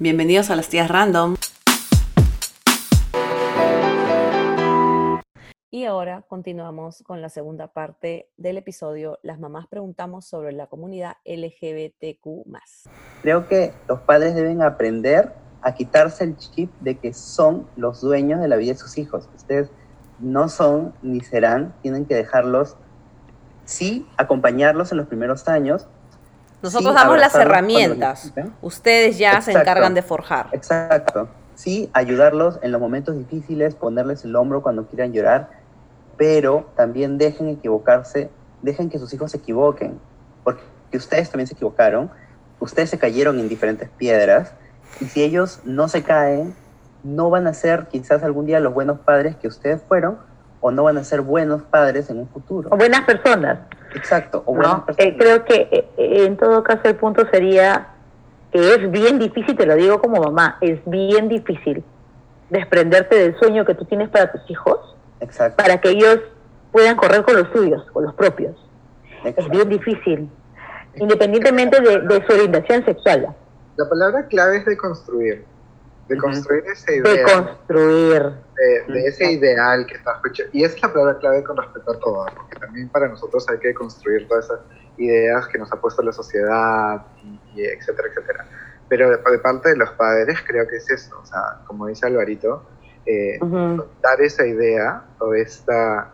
Bienvenidos a las tías random. Y ahora continuamos con la segunda parte del episodio. Las mamás preguntamos sobre la comunidad LGBTQ. Creo que los padres deben aprender a quitarse el chip de que son los dueños de la vida de sus hijos. Ustedes no son ni serán, tienen que dejarlos, sí, acompañarlos en los primeros años, nosotros damos las herramientas, ustedes ya se encargan de forjar. Exacto. Sí, ayudarlos en los momentos difíciles, ponerles el hombro cuando quieran llorar, pero también dejen equivocarse, dejen que sus hijos se equivoquen, porque ustedes también se equivocaron, ustedes se cayeron en diferentes piedras, y si ellos no se caen, no van a ser quizás algún día los buenos padres que ustedes fueron, o no van a ser buenos padres en un futuro. O buenas personas. Exacto, o eh, creo que eh, eh, en todo caso el punto sería que es bien difícil, te lo digo como mamá, es bien difícil desprenderte del sueño que tú tienes para tus hijos, Exacto. para que ellos puedan correr con los suyos, con los propios. Es bien difícil, independientemente de, de, su orientación sexual. La palabra clave es de construir de construir ese ideal. De construir. De, ese ideal que está Y es la palabra clave con respecto a todo, porque también para nosotros hay que construir todas esas ideas que nos ha puesto la sociedad, y, etcétera, etcétera. Pero de, parte de los padres creo que es eso, o sea, como dice Alvarito, eh, dar esa idea o esta,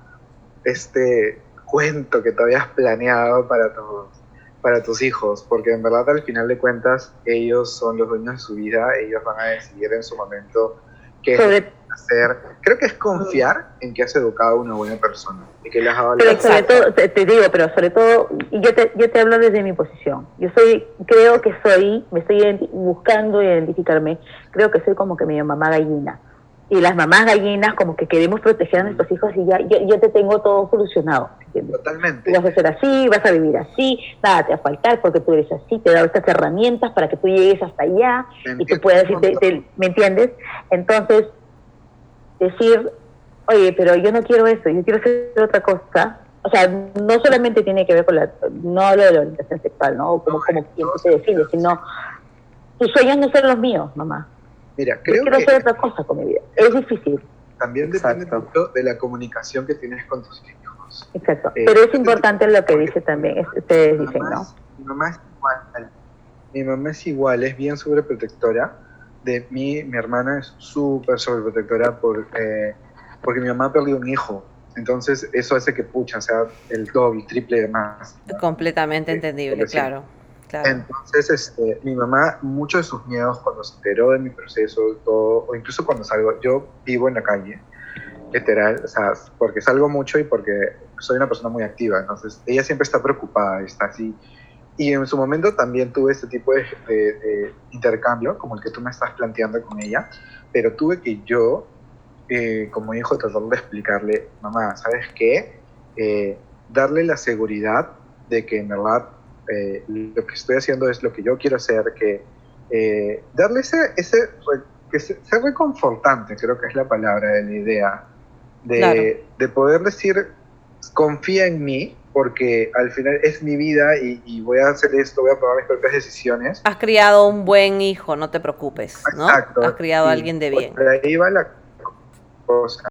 este cuento que tú habías planeado para todos para tus hijos, porque en verdad al final de cuentas ellos son los dueños de su vida, ellos van a decidir en su momento qué hacer. Creo que es confiar en que has educado a una buena persona y que le has dado Pero sobre todo, te, digo, pero sobre todo, y yo te, yo te hablo desde mi posición. Yo soy, creo que soy, me estoy buscando identificarme, creo que soy como que mi mamá gallina y las mamás gallinas como que queremos proteger a nuestros hijos y ya yo, te tengo todo solucionado. Totalmente. vas a ser así, vas a vivir así, nada te va a faltar porque tú eres así, te he dado estas herramientas para que tú llegues hasta allá y tú puedas decir, ¿me entiendes? Entonces, decir, oye, pero yo no quiero eso, yo quiero hacer otra cosa. O sea, no solamente tiene que ver con la, no hablo de la orientación sexual, ¿no? Como, como quien te define, sino tus sueños no son los míos, mamá Mira, creo quiero hacer otra cosa con mi vida. Es difícil. También depende mucho de la comunicación que tienes con tus hijos. Exacto. Eh, Pero es importante lo que dice también, ustedes dicen, ¿no? Mi mamá es igual. Mi mamá es igual, es bien sobreprotectora. De mí, mi hermana es súper sobreprotectora porque, porque mi mamá ha perdido un hijo. Entonces, eso hace que, pucha, sea el doble, triple de más. Completamente entendible, claro. Entonces, este, mi mamá, muchos de sus miedos cuando se enteró de mi proceso, todo, o incluso cuando salgo, yo vivo en la calle, literal, o sea, porque salgo mucho y porque soy una persona muy activa, entonces ella siempre está preocupada, está así. Y en su momento también tuve este tipo de, intercambio, como el que tú me estás planteando con ella, pero tuve que yo, eh, como hijo, tratar de explicarle, mamá, ¿sabes qué? Eh, darle la seguridad de que en verdad eh, lo que estoy haciendo es lo que yo quiero hacer, que eh, darle ese, ese que ser reconfortante, creo que es la palabra de la idea, de, de, poder decir, confía en mí, porque al final es mi vida y, voy a hacer esto, voy a tomar mis propias decisiones. Has criado un buen hijo, no te preocupes, ¿no? Exacto, Has criado a alguien de bien. Por ahí va la cosa.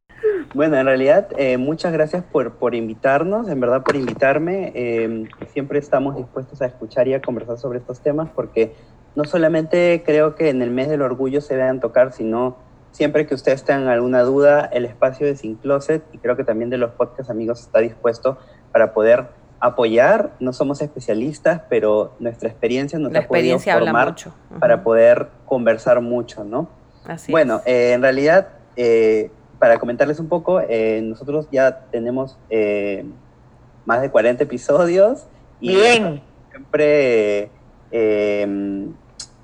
Bueno, en realidad, eh, muchas gracias por, por invitarnos, en verdad por invitarme. Em, siempre estamos dispuestos a escuchar y a conversar sobre estos temas porque no solamente creo que en el mes del orgullo se vean tocar, sino siempre que ustedes tengan alguna duda, el espacio de Sin Closet y creo que también de los podcast amigos está dispuesto para poder apoyar. No somos especialistas, pero nuestra experiencia nos La experiencia habla mucho. para poder conversar mucho, ¿no? Así bueno, eh, en realidad... Eh, para comentarles un poco, eh, nosotros ya tenemos eh, más de 40 episodios. Y Bien. Siempre eh,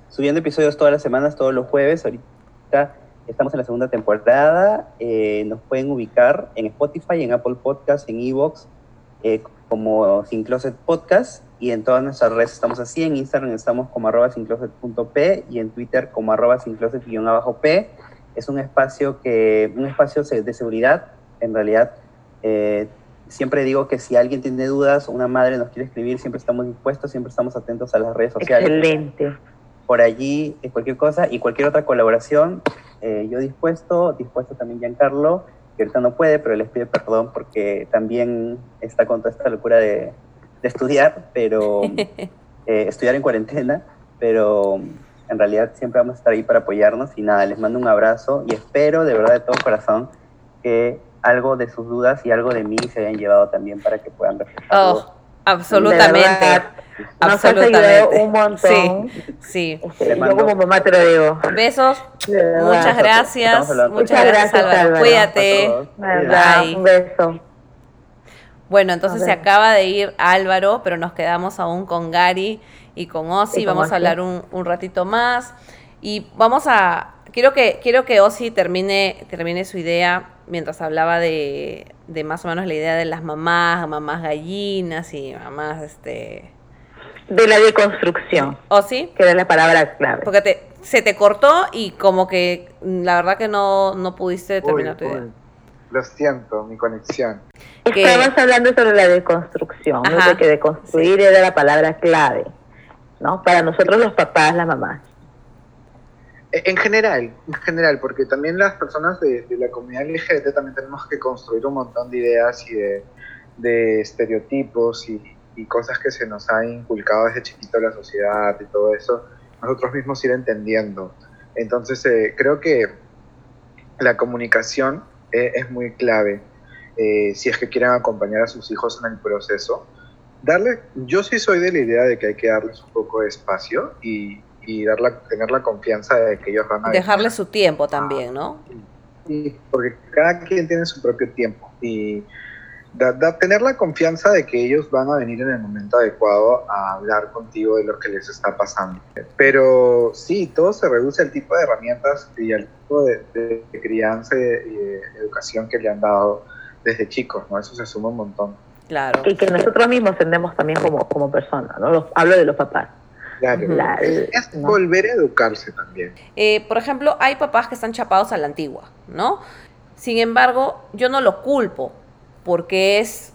subiendo episodios todas las semanas, todos los jueves. Ahorita estamos en la segunda temporada. nos pueden ubicar en Spotify, en Apple Podcasts, en Evox, como Sin Closet Podcast. Y en todas nuestras redes estamos así. En Instagram estamos como arroba sincloset.p y en Twitter como arroba sincloset-p es un espacio, que, un espacio de seguridad. En realidad, eh, siempre digo que si alguien tiene dudas una madre nos quiere escribir, siempre estamos dispuestos, siempre estamos atentos a las redes sociales. Excelente. por allí eh, cualquier cosa y cualquier otra colaboración, eh, yo dispuesto, dispuesto también Giancarlo, que ahorita no puede, pero les pido perdón porque también está con toda esta locura de, de estudiar, pero eh, estudiar en cuarentena, pero en realidad siempre vamos a estar ahí para apoyarnos y nada, les mando un abrazo y espero de verdad de todo corazón que algo de sus dudas y algo de mí se hayan llevado también para que puedan reflejarlo. Oh, absolutamente. Nos has ayudado un montón. Sí, sí. Este, yo como mamá te lo digo. Besos. Muchas gracias. Muchas, gracias, gracias, Álvaro. Álvaro. Cuídate. Bye. Un beso. Bueno, entonces se acaba de ir Álvaro, pero nos quedamos aún con Gary y con Ozzy. Y con Vamos a hablar un, un ratito más. Y vamos a. Quiero que, quiero que Ozzy termine, termine su idea mientras hablaba de, de más o menos la idea de las mamás, mamás gallinas y mamás, este. De la deconstrucción, Ozzy, que era la palabra clave. porque te, se te cortó y como que la verdad que no, no pudiste terminar Uy, tu idea. uy. Lo siento, mi conexión. que- Estabas hablando sobre la deconstrucción, ¿no? Ajá. de que deconstruir era la palabra clave, ¿no? Para nosotros los papás, las mamás. Eh, En general, en general, porque también las personas de, la comunidad LGBT también tenemos que construir un montón de ideas y de, estereotipos y, cosas que se nos han inculcado desde chiquito la sociedad y todo eso, nosotros mismos ir entendiendo. Entonces, eh, creo que la comunicación eh, es muy clave eh, si es que quieren acompañar a sus hijos en el proceso. Darle, yo sí soy de la idea de que hay que darles un poco de espacio y, y darla, tener la confianza de que ellos van a Dejarle su tiempo también, ¿no? Sí, porque cada quien tiene su propio tiempo y da- da- tener la confianza de que ellos van a venir en el momento adecuado a hablar contigo de lo que les está pasando. Pero sí, todo se reduce al tipo de herramientas y al tipo de, crianza y de, y de educación que le han dado desde chicos, ¿no? Eso se suma un montón. Claro. Y que nosotros mismos tenemos también como, como personas, ¿no? Los- hablo de los papás. Claro. La- Es ¿no? volver a educarse también. Eh, por ejemplo, hay papás que están chapados a la antigua, ¿no? Sin embargo, yo no lo culpo porque es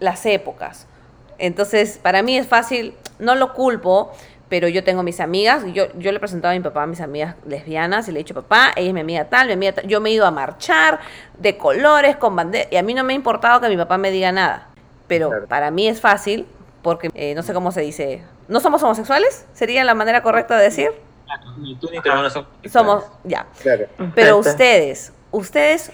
las épocas. Entonces, para mí es fácil, no lo culpo, pero yo tengo mis amigas, yo, yo le he presentado a mi papá a mis amigas lesbianas y le he dicho, papá, ella es mi amiga tal, mi amiga tal. Yo me he ido a marchar de colores, con bandera, y a mí no me ha importado que mi papá me diga nada. Pero Claro. para mí es fácil porque, eh, no sé cómo se dice, ¿no somos homosexuales? ¿Sería la manera correcta de decir? Ni tú ni tu hermano son. Somos, ya. Claro. Pero ustedes, ustedes,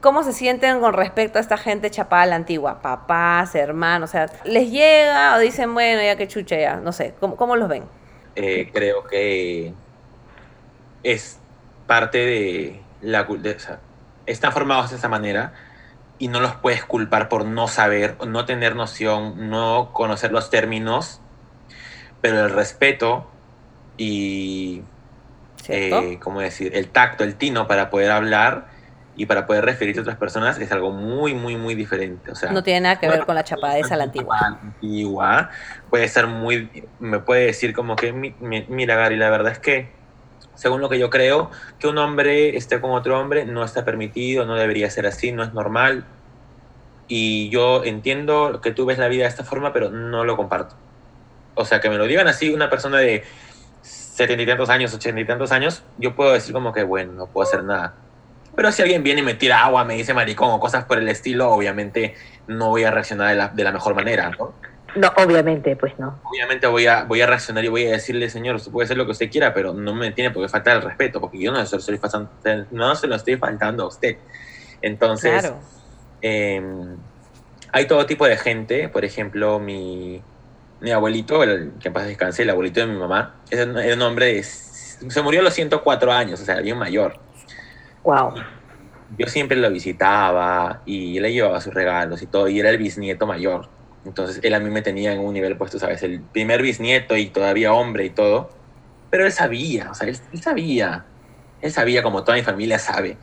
¿cómo se sienten con respecto a esta gente chapada a la antigua? Papás, hermanos, o sea, ¿les llega o dicen, bueno, ya que chucha ya? No sé, ¿cómo, cómo los ven? Eh, creo que es parte de la cultura. O sea, están formados de esa manera y no los puedes culpar por no saber, no tener noción, no conocer los términos, pero el respeto y, eh, ¿cómo decir? El tacto, el tino para poder hablar y para poder referirte a otras personas es algo muy, muy, muy diferente. O sea, no tiene nada que ver con la chapadeza a la antigua. antigua, puede ser muy, me puede decir como que, "Mi- mi- mira Gary, la verdad es que, según lo que yo creo, que un hombre esté con otro hombre no está permitido, no debería ser así, no es normal. Y yo entiendo que tú ves la vida de esta forma, pero no lo comparto. O sea, que me lo digan así una persona de setenta y tantos años, ochenta y tantos años, yo puedo decir como que, bueno, no puedo hacer nada. Pero si alguien viene y me tira agua, me dice maricón o cosas por el estilo, obviamente no voy a reaccionar de la, de la mejor manera, ¿no? No, obviamente, pues no. Obviamente voy a, voy a reaccionar y voy a decirle, señor, usted puede hacer lo que usted quiera, pero no me tiene por qué faltar el respeto, porque yo no se lo estoy faltando, no se lo estoy faltando a usted. Entonces, Claro. eh, hay todo tipo de gente, por ejemplo, mi, mi abuelito, el, que en paz descanse, el abuelito de mi mamá, un, era un hombre, de- se murió a los 104 años, o sea, bien mayor. Wow. Yo siempre lo visitaba y le llevaba sus regalos y todo, y era el bisnieto mayor. Entonces él a mí me tenía en un nivel, pues tú sabes, el primer bisnieto y todavía hombre y todo. Pero él sabía, o sea, él, él sabía. Él sabía como toda mi familia sabe.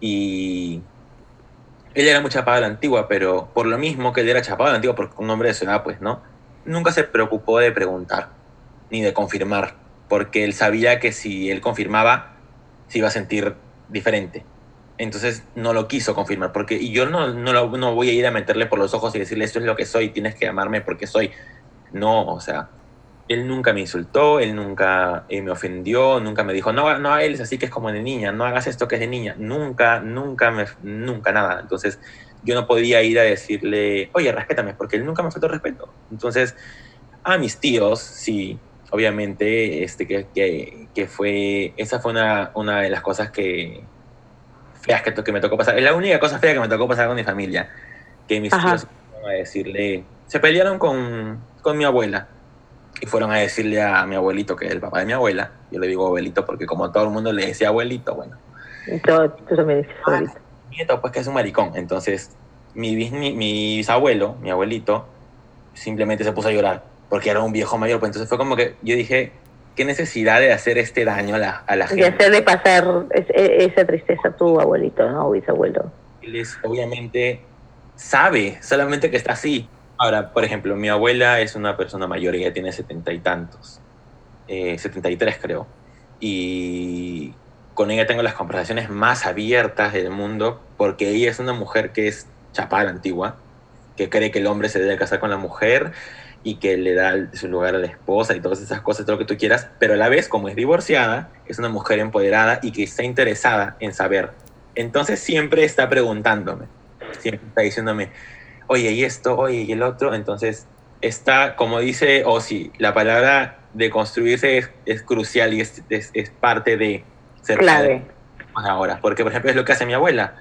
Y él era muy chapado a la antigua, pero por lo mismo que él era chapado a la antigua, porque un hombre de su edad, pues, ¿no? Nunca se preocupó de preguntar, ni de confirmar, porque él sabía que si él confirmaba, se iba a sentir diferente. Entonces no lo quiso confirmar, porque y yo no, no, no voy a ir a meterle por los ojos y decirle esto es lo que soy, tienes que amarme porque soy. No, o sea, él nunca me insultó, él nunca eh, me ofendió, nunca me dijo, no, no, él es así que es como de niña, no hagas esto que es de niña. Nunca, nunca, me, nunca nada. Entonces, yo no podía ir a decirle, oye, respétame, porque él nunca me faltó respeto. Entonces, a mis tíos, sí, obviamente, este, que, que, que fue, esa fue una, una de las cosas que, feas que, que me tocó pasar. Es la única cosa fea que me tocó pasar con mi familia, que mis Ajá. tíos fueron a decirle, se pelearon con, con mi abuela y fueron a decirle a mi abuelito, que es el papá de mi abuela, yo le digo abuelito porque como todo el mundo le decía abuelito, bueno, Y todo- tú también dices Ah, ahorita. nieto, pues que es un maricón. Entonces, mi, mi bisabuelo, mi abuelito, simplemente se puso a llorar porque era un viejo mayor. Pues entonces fue como que yo dije, ¿qué necesidad de hacer este daño a la, a la Y gente? hacerle pasar es- e- esa tristeza a tu abuelito, ¿no? O bisabuelo. Él es, obviamente sabe, solamente que está así. Ahora, por ejemplo, mi abuela es una persona mayor, ella tiene setenta y tantos, eh, 73 creo, y con ella tengo las conversaciones más abiertas del mundo porque ella es una mujer que es chapada antigua, que cree que el hombre se debe casar con la mujer y que le da su lugar a la esposa y todas esas cosas, todo lo que tú quieras, pero a la vez, como es divorciada, es una mujer empoderada y que está interesada en saber. Entonces siempre está preguntándome, siempre está diciéndome, oye, y esto, oye, y el otro. Entonces está, como dice Osi, la palabra de construirse es, es crucial y es, es, es parte de ser Clave. ahora. Porque, por ejemplo, es lo que hace mi abuela.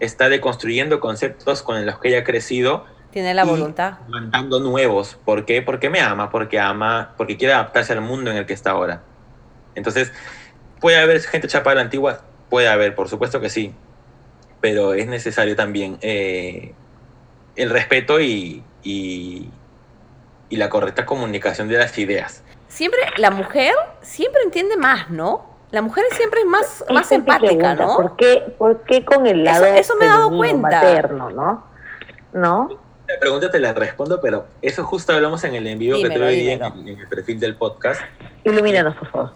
Está deconstruyendo conceptos con los que ella ha crecido Tiene la voluntad. inventando nuevos. ¿Por qué? Porque me ama, porque ama, porque quiere adaptarse al mundo en el que está ahora. Entonces, puede haber gente chapada a la antigua, puede haber, por supuesto que sí, pero es necesario también eh, el respeto y, y, y la correcta comunicación de las ideas. Siempre, la mujer siempre entiende más, ¿no? La mujer siempre es más, más empática, pregunta, ¿no? ¿Por qué, por qué con el Eso- lado eso me he dado cuenta. materno, ¿no? ¿No? La pregunta te la respondo, pero eso justo hablamos en el envío que Dímelo, tuve hoy en, en el perfil del podcast. Ilumínanos, por favor.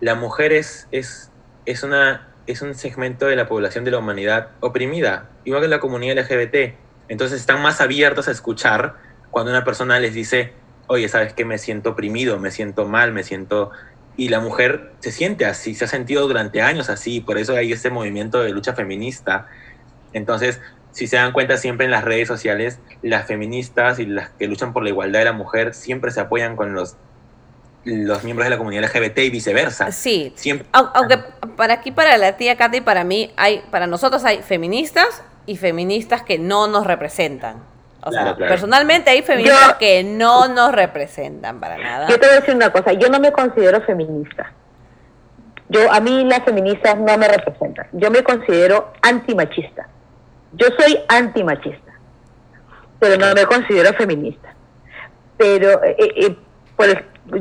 la mujer es, es, es, una, es un segmento de la población de la humanidad oprimida, igual que la comunidad LGBT. Entonces están más abiertos a escuchar cuando una persona les dice, oye, ¿sabes qué? Me siento oprimido, me siento mal, me siento... Y la mujer se siente así, se ha sentido durante años así, por eso hay este movimiento de lucha feminista. Entonces, si se dan cuenta siempre en las redes sociales, las feministas y las que luchan por la igualdad de la mujer siempre se apoyan con los, los miembros de la comunidad LGBT y viceversa. Sí, Siempre. Au- Aunque para aquí, para la tía Katy, para mí, hay, para nosotros hay feministas y feministas que no nos representan. O sea, claro. personalmente hay feministas Yo- que no nos representan para nada. Yo te voy a decir una cosa, yo no me considero feminista. Yo, a mí las feministas no me representan. Yo me considero antimachista. Yo soy antimachista, pero no me considero feminista. Pero eh, eh, por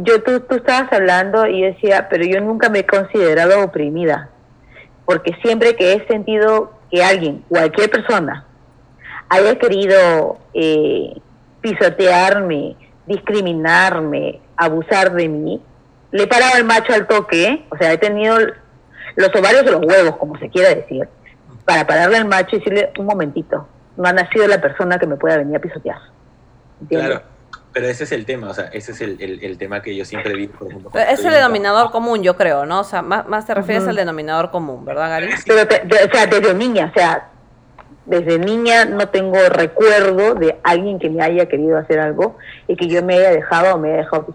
yo tú, tú estabas hablando y decía, pero yo nunca me he considerado oprimida, porque siempre que he sentido que alguien, cualquier persona, haya querido eh, pisotearme, discriminarme, abusar de mí, le he parado el macho al toque, ¿eh? o sea, he tenido los ovarios o los huevos, como se quiera decir, para pararle al macho y decirle, un momentito, no ha nacido la persona que me pueda venir a pisotear. ¿Entiendes? Claro, pero ese es el tema, o sea, ese es el, el- el tema que yo siempre vi, por ejemplo. Es el en- denominador común, yo creo, ¿no? O sea, más, más te refieres al denominador común, ¿verdad, Gary? Pero, te- te- o sea, desde niña, o sea, desde niña no tengo recuerdo de alguien que me haya querido hacer algo y que yo me haya dejado o me haya dejado.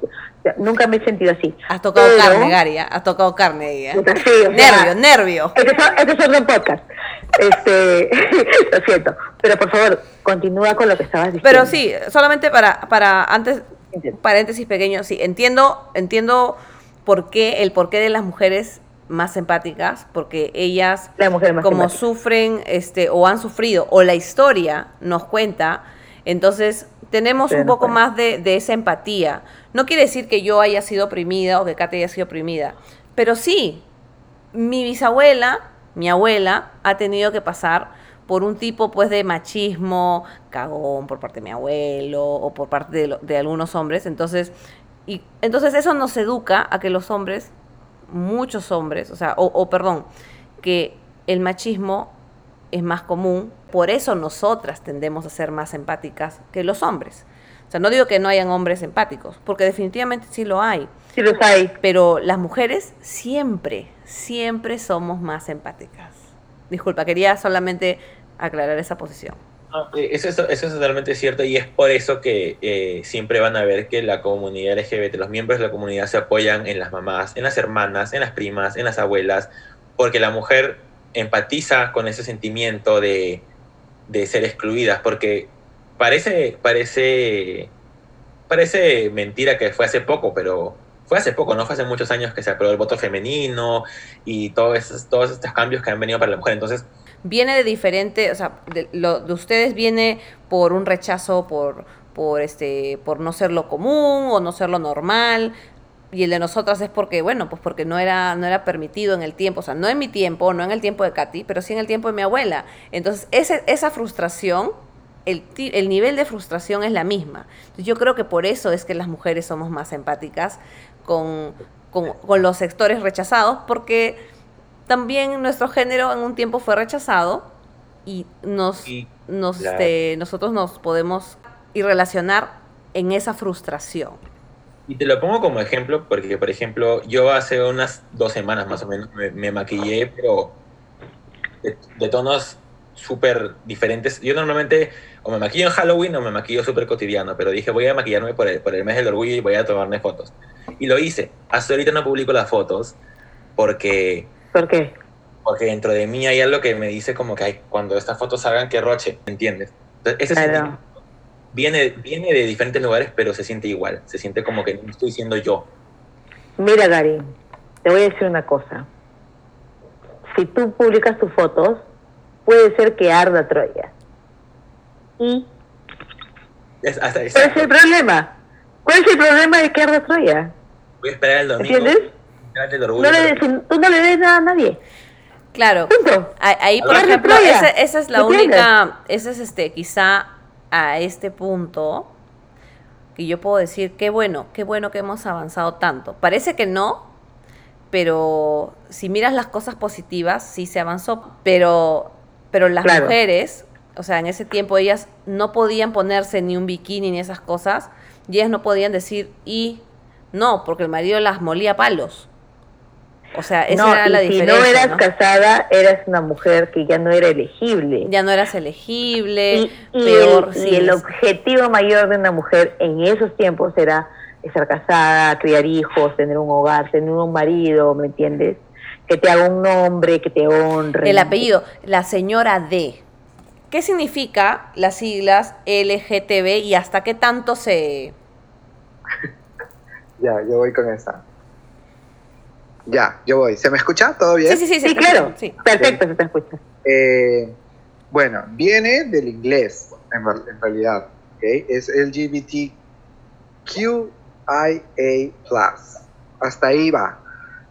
Nunca me he sentido así. Has tocado Pero- carne, Gary, ¿eh? Has tocado carne ahí, ¿eh? Sí, o sea, Nervio, nervio. Este es, este es otro podcast. Este, lo siento. Pero por favor, continúa con lo que estabas diciendo. Pero sí, solamente para, para antes, paréntesis pequeño, sí, entiendo, entiendo por qué, el porqué de las mujeres más empáticas, porque ellas como empática. sufren este o han sufrido o la historia nos cuenta, entonces tenemos un poco cuenta. más de, de esa empatía. No quiere decir que yo haya sido oprimida o que Kate haya sido oprimida, pero sí, mi bisabuela, mi abuela, ha tenido que pasar por un tipo pues de machismo, cagón por parte de mi abuelo o por parte de, lo- de algunos hombres. Entonces, y, entonces eso nos educa a que los hombres, muchos hombres, o sea, o, o perdón, que el machismo es más común, por eso nosotras tendemos a ser más empáticas que los hombres. O sea, no digo que no hayan hombres empáticos, porque definitivamente sí lo hay. Sí los hay. Pero las mujeres siempre, siempre somos más empáticas. Disculpa, quería solamente aclarar esa posición. No, eh, eso, es, eso es totalmente cierto y es por eso que eh, siempre van a ver que la comunidad LGBT, los miembros de la comunidad se apoyan en las mamás, en las hermanas, en las primas, en las abuelas, porque la mujer empatiza con ese sentimiento de, de ser excluidas, porque parece, parece, parece mentira que fue hace poco, pero fue hace poco, no fue hace muchos años que se aprobó el voto femenino y todos todos estos cambios que han venido para la mujer. Entonces, Viene de diferente, o sea, de, lo de ustedes viene por un rechazo por, por, este, por no ser lo común o no ser lo normal. Y el de nosotras es porque, bueno, pues porque no era, no era permitido en el tiempo, o sea, no en mi tiempo, no en el tiempo de Katy, pero sí en el tiempo de mi abuela. Entonces, ese, esa frustración, el, nivel de frustración es la misma. Yo creo que por eso es que las mujeres somos más empáticas con, con, con los sectores rechazados, porque también nuestro género en un tiempo fue rechazado y nos, Y- nos claro. este, nosotros nos podemos y relacionar en esa frustración. Y te lo pongo como ejemplo porque, por ejemplo, yo hace unas dos semanas más o menos me, me maquillé, pero de, de tonos súper diferentes. Yo normalmente o me maquillo en Halloween o me maquillo súper cotidiano, pero dije voy a maquillarme por el, por el mes del orgullo y voy a tomarme fotos. Y lo hice. Hasta ahorita no publico las fotos porque, ¿Por qué? porque dentro de mí hay algo que me dice como que "Ay, cuando estas fotos salgan, que roche, ¿entiendes? Entonces, ese Claro. Viene, viene de diferentes lugares, pero se siente igual. Se siente como que no estoy siendo yo. Mira, Gary, te voy a decir una cosa. Si tú publicas tus fotos, puede ser que arda Troya. ¿Y Es hasta, cuál es el problema? ¿Cuál es el problema de que arda Troya? Voy a esperar el domingo. ¿Entiendes? orgullo, No le, pero- tú no le des nada a nadie. Claro, Punto. ahí, por ejemplo, esa, esa es la única, esa es este, quizá a este punto que yo puedo decir, qué bueno, qué bueno que hemos avanzado tanto. Parece que no, pero si miras las cosas positivas, sí se avanzó, pero, pero las Claro. mujeres, o sea, en ese tiempo ellas no podían ponerse ni un bikini ni esas cosas, y ellas no podían decir, y no, porque el marido las molía a palos. O sea, esa no, era y la si diferencia. no eras ¿no? casada, eras una mujer que ya no era elegible. ya no eras elegible, y, y peor, el, sí, y el objetivo mayor de una mujer en esos tiempos era estar casada, criar hijos, tener un hogar, tener un marido, ¿me entiendes? Que te haga un nombre, que te honre. el apellido, la señora D. ¿Qué significa las siglas LGTB y hasta qué tanto se... Ya, yo voy con esa. Ya, yo voy. ¿Se me escucha? ¿Todo bien? Sí, sí, sí, Sí, claro. sí. Perfecto, se te escucha. Eh, bueno, viene del inglés, en, realidad. ¿ok? Es LGBTQIA. Hasta ahí va,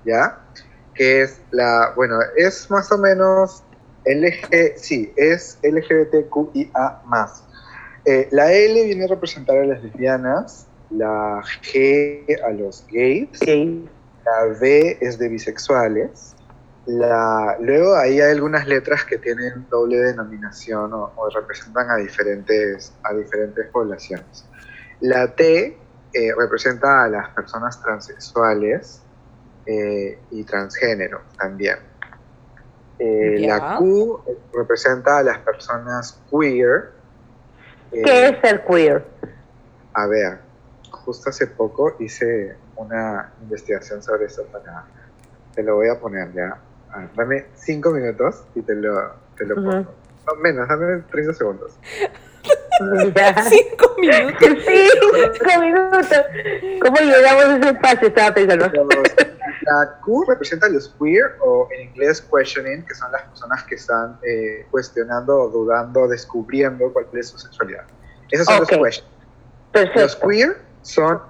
¿ya? Que es la, bueno, es más o menos LG, sí, es LGBTQIA. Eh, la L viene a representar a las lesbianas, la G a los gays, Sí. La B es de bisexuales. La, luego ahí hay algunas letras que tienen doble denominación o, o representan a diferentes, a diferentes poblaciones. La T eh, representa a las personas transexuales eh, y transgénero también. Eh. La Q representa a las personas queer. ¿Qué es el queer? a ver, justo hace poco hice una investigación sobre eso para... Te lo voy a poner ya. A ver, dame cinco minutos y te lo, te lo Ujú. pongo. No, menos, dame 30 segundos. Cinco minutos. Cinco minutos. ¿Cómo llegamos a ese espacio? Estaba pensando. Los- la Q representa a los queer o en inglés questioning, que son las personas que están eh, cuestionando o dudando, descubriendo cuál es su sexualidad. Esos son Ok. los questioning. Los Perfecto. queer son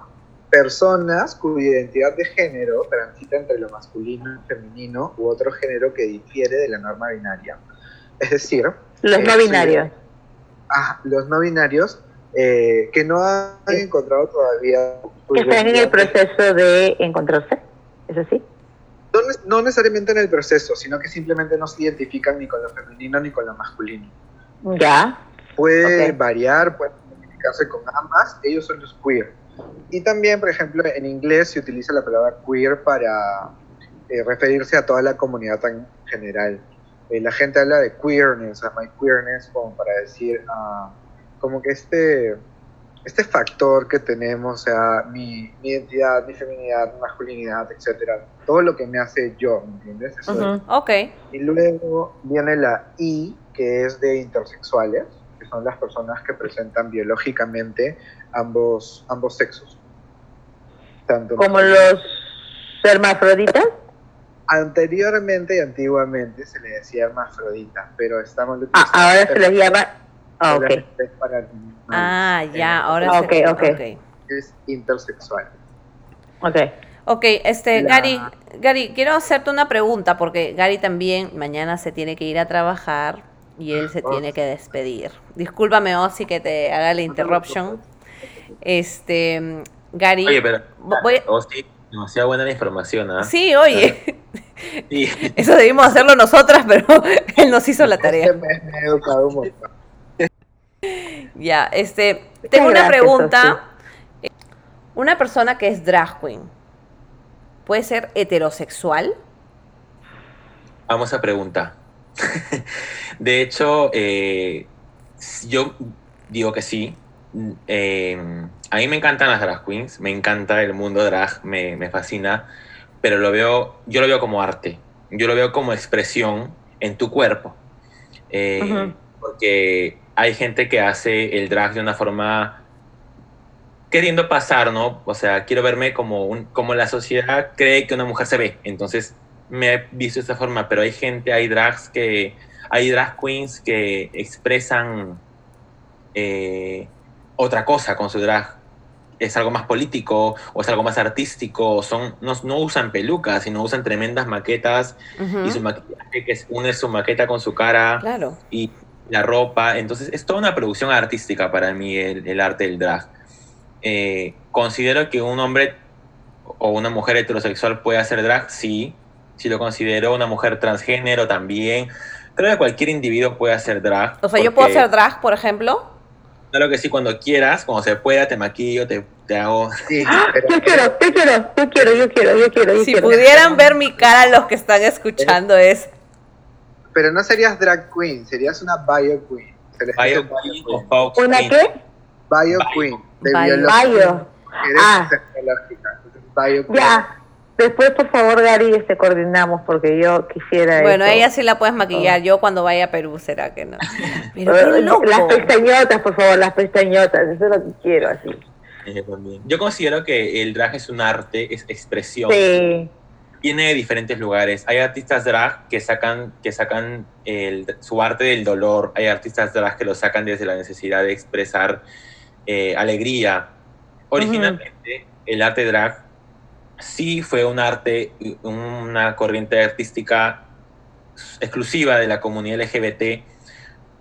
personas cuya identidad de género transita entre lo masculino y femenino u otro género que difiere de la norma binaria. Es decir, Los eh, no su binarios. ah, los no binarios eh, que no han encontrado todavía Que están en el proceso de encontrarse. ¿Es así? no, no necesariamente en el proceso, sino que simplemente no se identifican ni con lo femenino ni con lo masculino. Ya. Puede variar, puede identificarse con ambas, ellos son los queer. Y también, por ejemplo, en inglés se utiliza la palabra queer para eh, referirse a toda la comunidad en general. Eh, la gente habla de queerness, a my queerness, como para decir, ah, como que este, este factor que tenemos, o sea, mi, mi identidad, mi feminidad, mi masculinidad, etcétera, todo lo que me hace yo, ¿me entiendes? Eso Ujú, Ok. y luego viene la I, que es de intersexuales, que son las personas que presentan biológicamente ambos, ambos sexos. Tanto Como los hermafroditas. Anteriormente y antiguamente se le decía hermafrodita, pero estamos Ah, ahora se les llama. Ah, para. Ah, ya, ahora Ah, se- ok, ok. Es intersexual. Ok. Ok, este, La- Gary, Gary, quiero hacerte una pregunta porque Gary también mañana se tiene que ir a trabajar y él se Oh. tiene que despedir. Discúlpame, Ozzy, que te haga la interruption. Este, Gary, Oye, pero. vo- voy- Oh, sí, demasiado buena la información, ¿ah? sí, oye, Sí. eso debimos hacerlo nosotras, pero él nos hizo la tarea. Mes me he educado un montón. Ya, este, tengo una pregunta. Una persona que es drag queen, ¿puede ser heterosexual? Vamos a preguntar. De hecho, eh, yo digo que sí. Eh, a mí me encantan las drag queens, me encanta el mundo drag, me, me fascina, pero lo veo, yo lo veo como arte, yo lo veo como expresión en tu cuerpo. Eh, Ujú. Porque hay gente que hace el drag de una forma queriendo pasar, ¿no? O sea, quiero verme como, un, como la sociedad cree que una mujer se ve. Entonces, me he visto de esta forma, pero hay gente, hay drags que, hay drag queens que expresan eh, otra cosa con su drag. Es algo más político o es algo más artístico. Son, no, no usan pelucas, sino usan tremendas maquetas Ujú, y su maquillaje que es- une su maqueta con su cara Claro. y la ropa. Entonces, es toda una producción artística para mí el, el arte del drag. Eh, considero que un hombre o una mujer heterosexual puede hacer drag, sí. Si lo considero una mujer transgénero también. Creo que cualquier individuo puede hacer drag. O sea, yo puedo porque- hacer drag, por ejemplo. Claro que sí, cuando quieras, cuando se pueda, te maquillo, te, te hago. Sí, ¡Ah! pero, Yo quiero, yo quiero, yo quiero, yo quiero, yo quiero. Yo Si quiero. pudieran ver mi cara los que están escuchando es... pero no serías drag queen, serías una bio queen. Se les dice Bio Queen o Fox ¿Una Queen. qué? Bio Bio. queen, de Bio. biológica. Bio. Eres Ah. tecnológica. Bio queen. Ya. Después, por favor, Gary, este, coordinamos porque yo quisiera. Bueno, eso. ella sí la puedes maquillar. Yo cuando vaya a Perú será que no. Pero qué loco. Las pestañotas, por favor, las pestañotas. Eso es lo que quiero, así. Eh. Yo considero que el drag es un arte, es expresión. Sí. Viene de diferentes lugares. Hay artistas drag que sacan, que sacan el- su arte del dolor. Hay artistas drag que lo sacan desde la necesidad de expresar eh, alegría. Originalmente, el arte drag sí fue un arte, una corriente artística exclusiva de la comunidad LGBT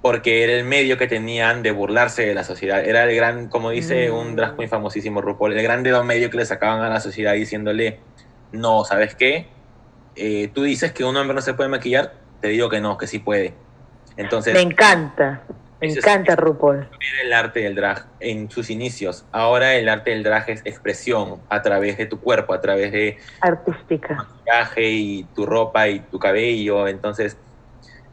porque era el medio que tenían de burlarse de la sociedad. Era el gran, como dice Mm. un drag queen famosísimo, RuPaul, el gran dedo medio que le sacaban a la sociedad diciéndole, no, ¿sabes qué? Eh, tú dices que un hombre no se puede maquillar, te digo que no, que sí puede. Entonces, Me encanta. Me encanta RuPaul. era el arte del drag en sus inicios. Ahora el arte del drag es expresión a través de tu cuerpo, a través de Artística. maquillaje y tu ropa y tu cabello. Entonces,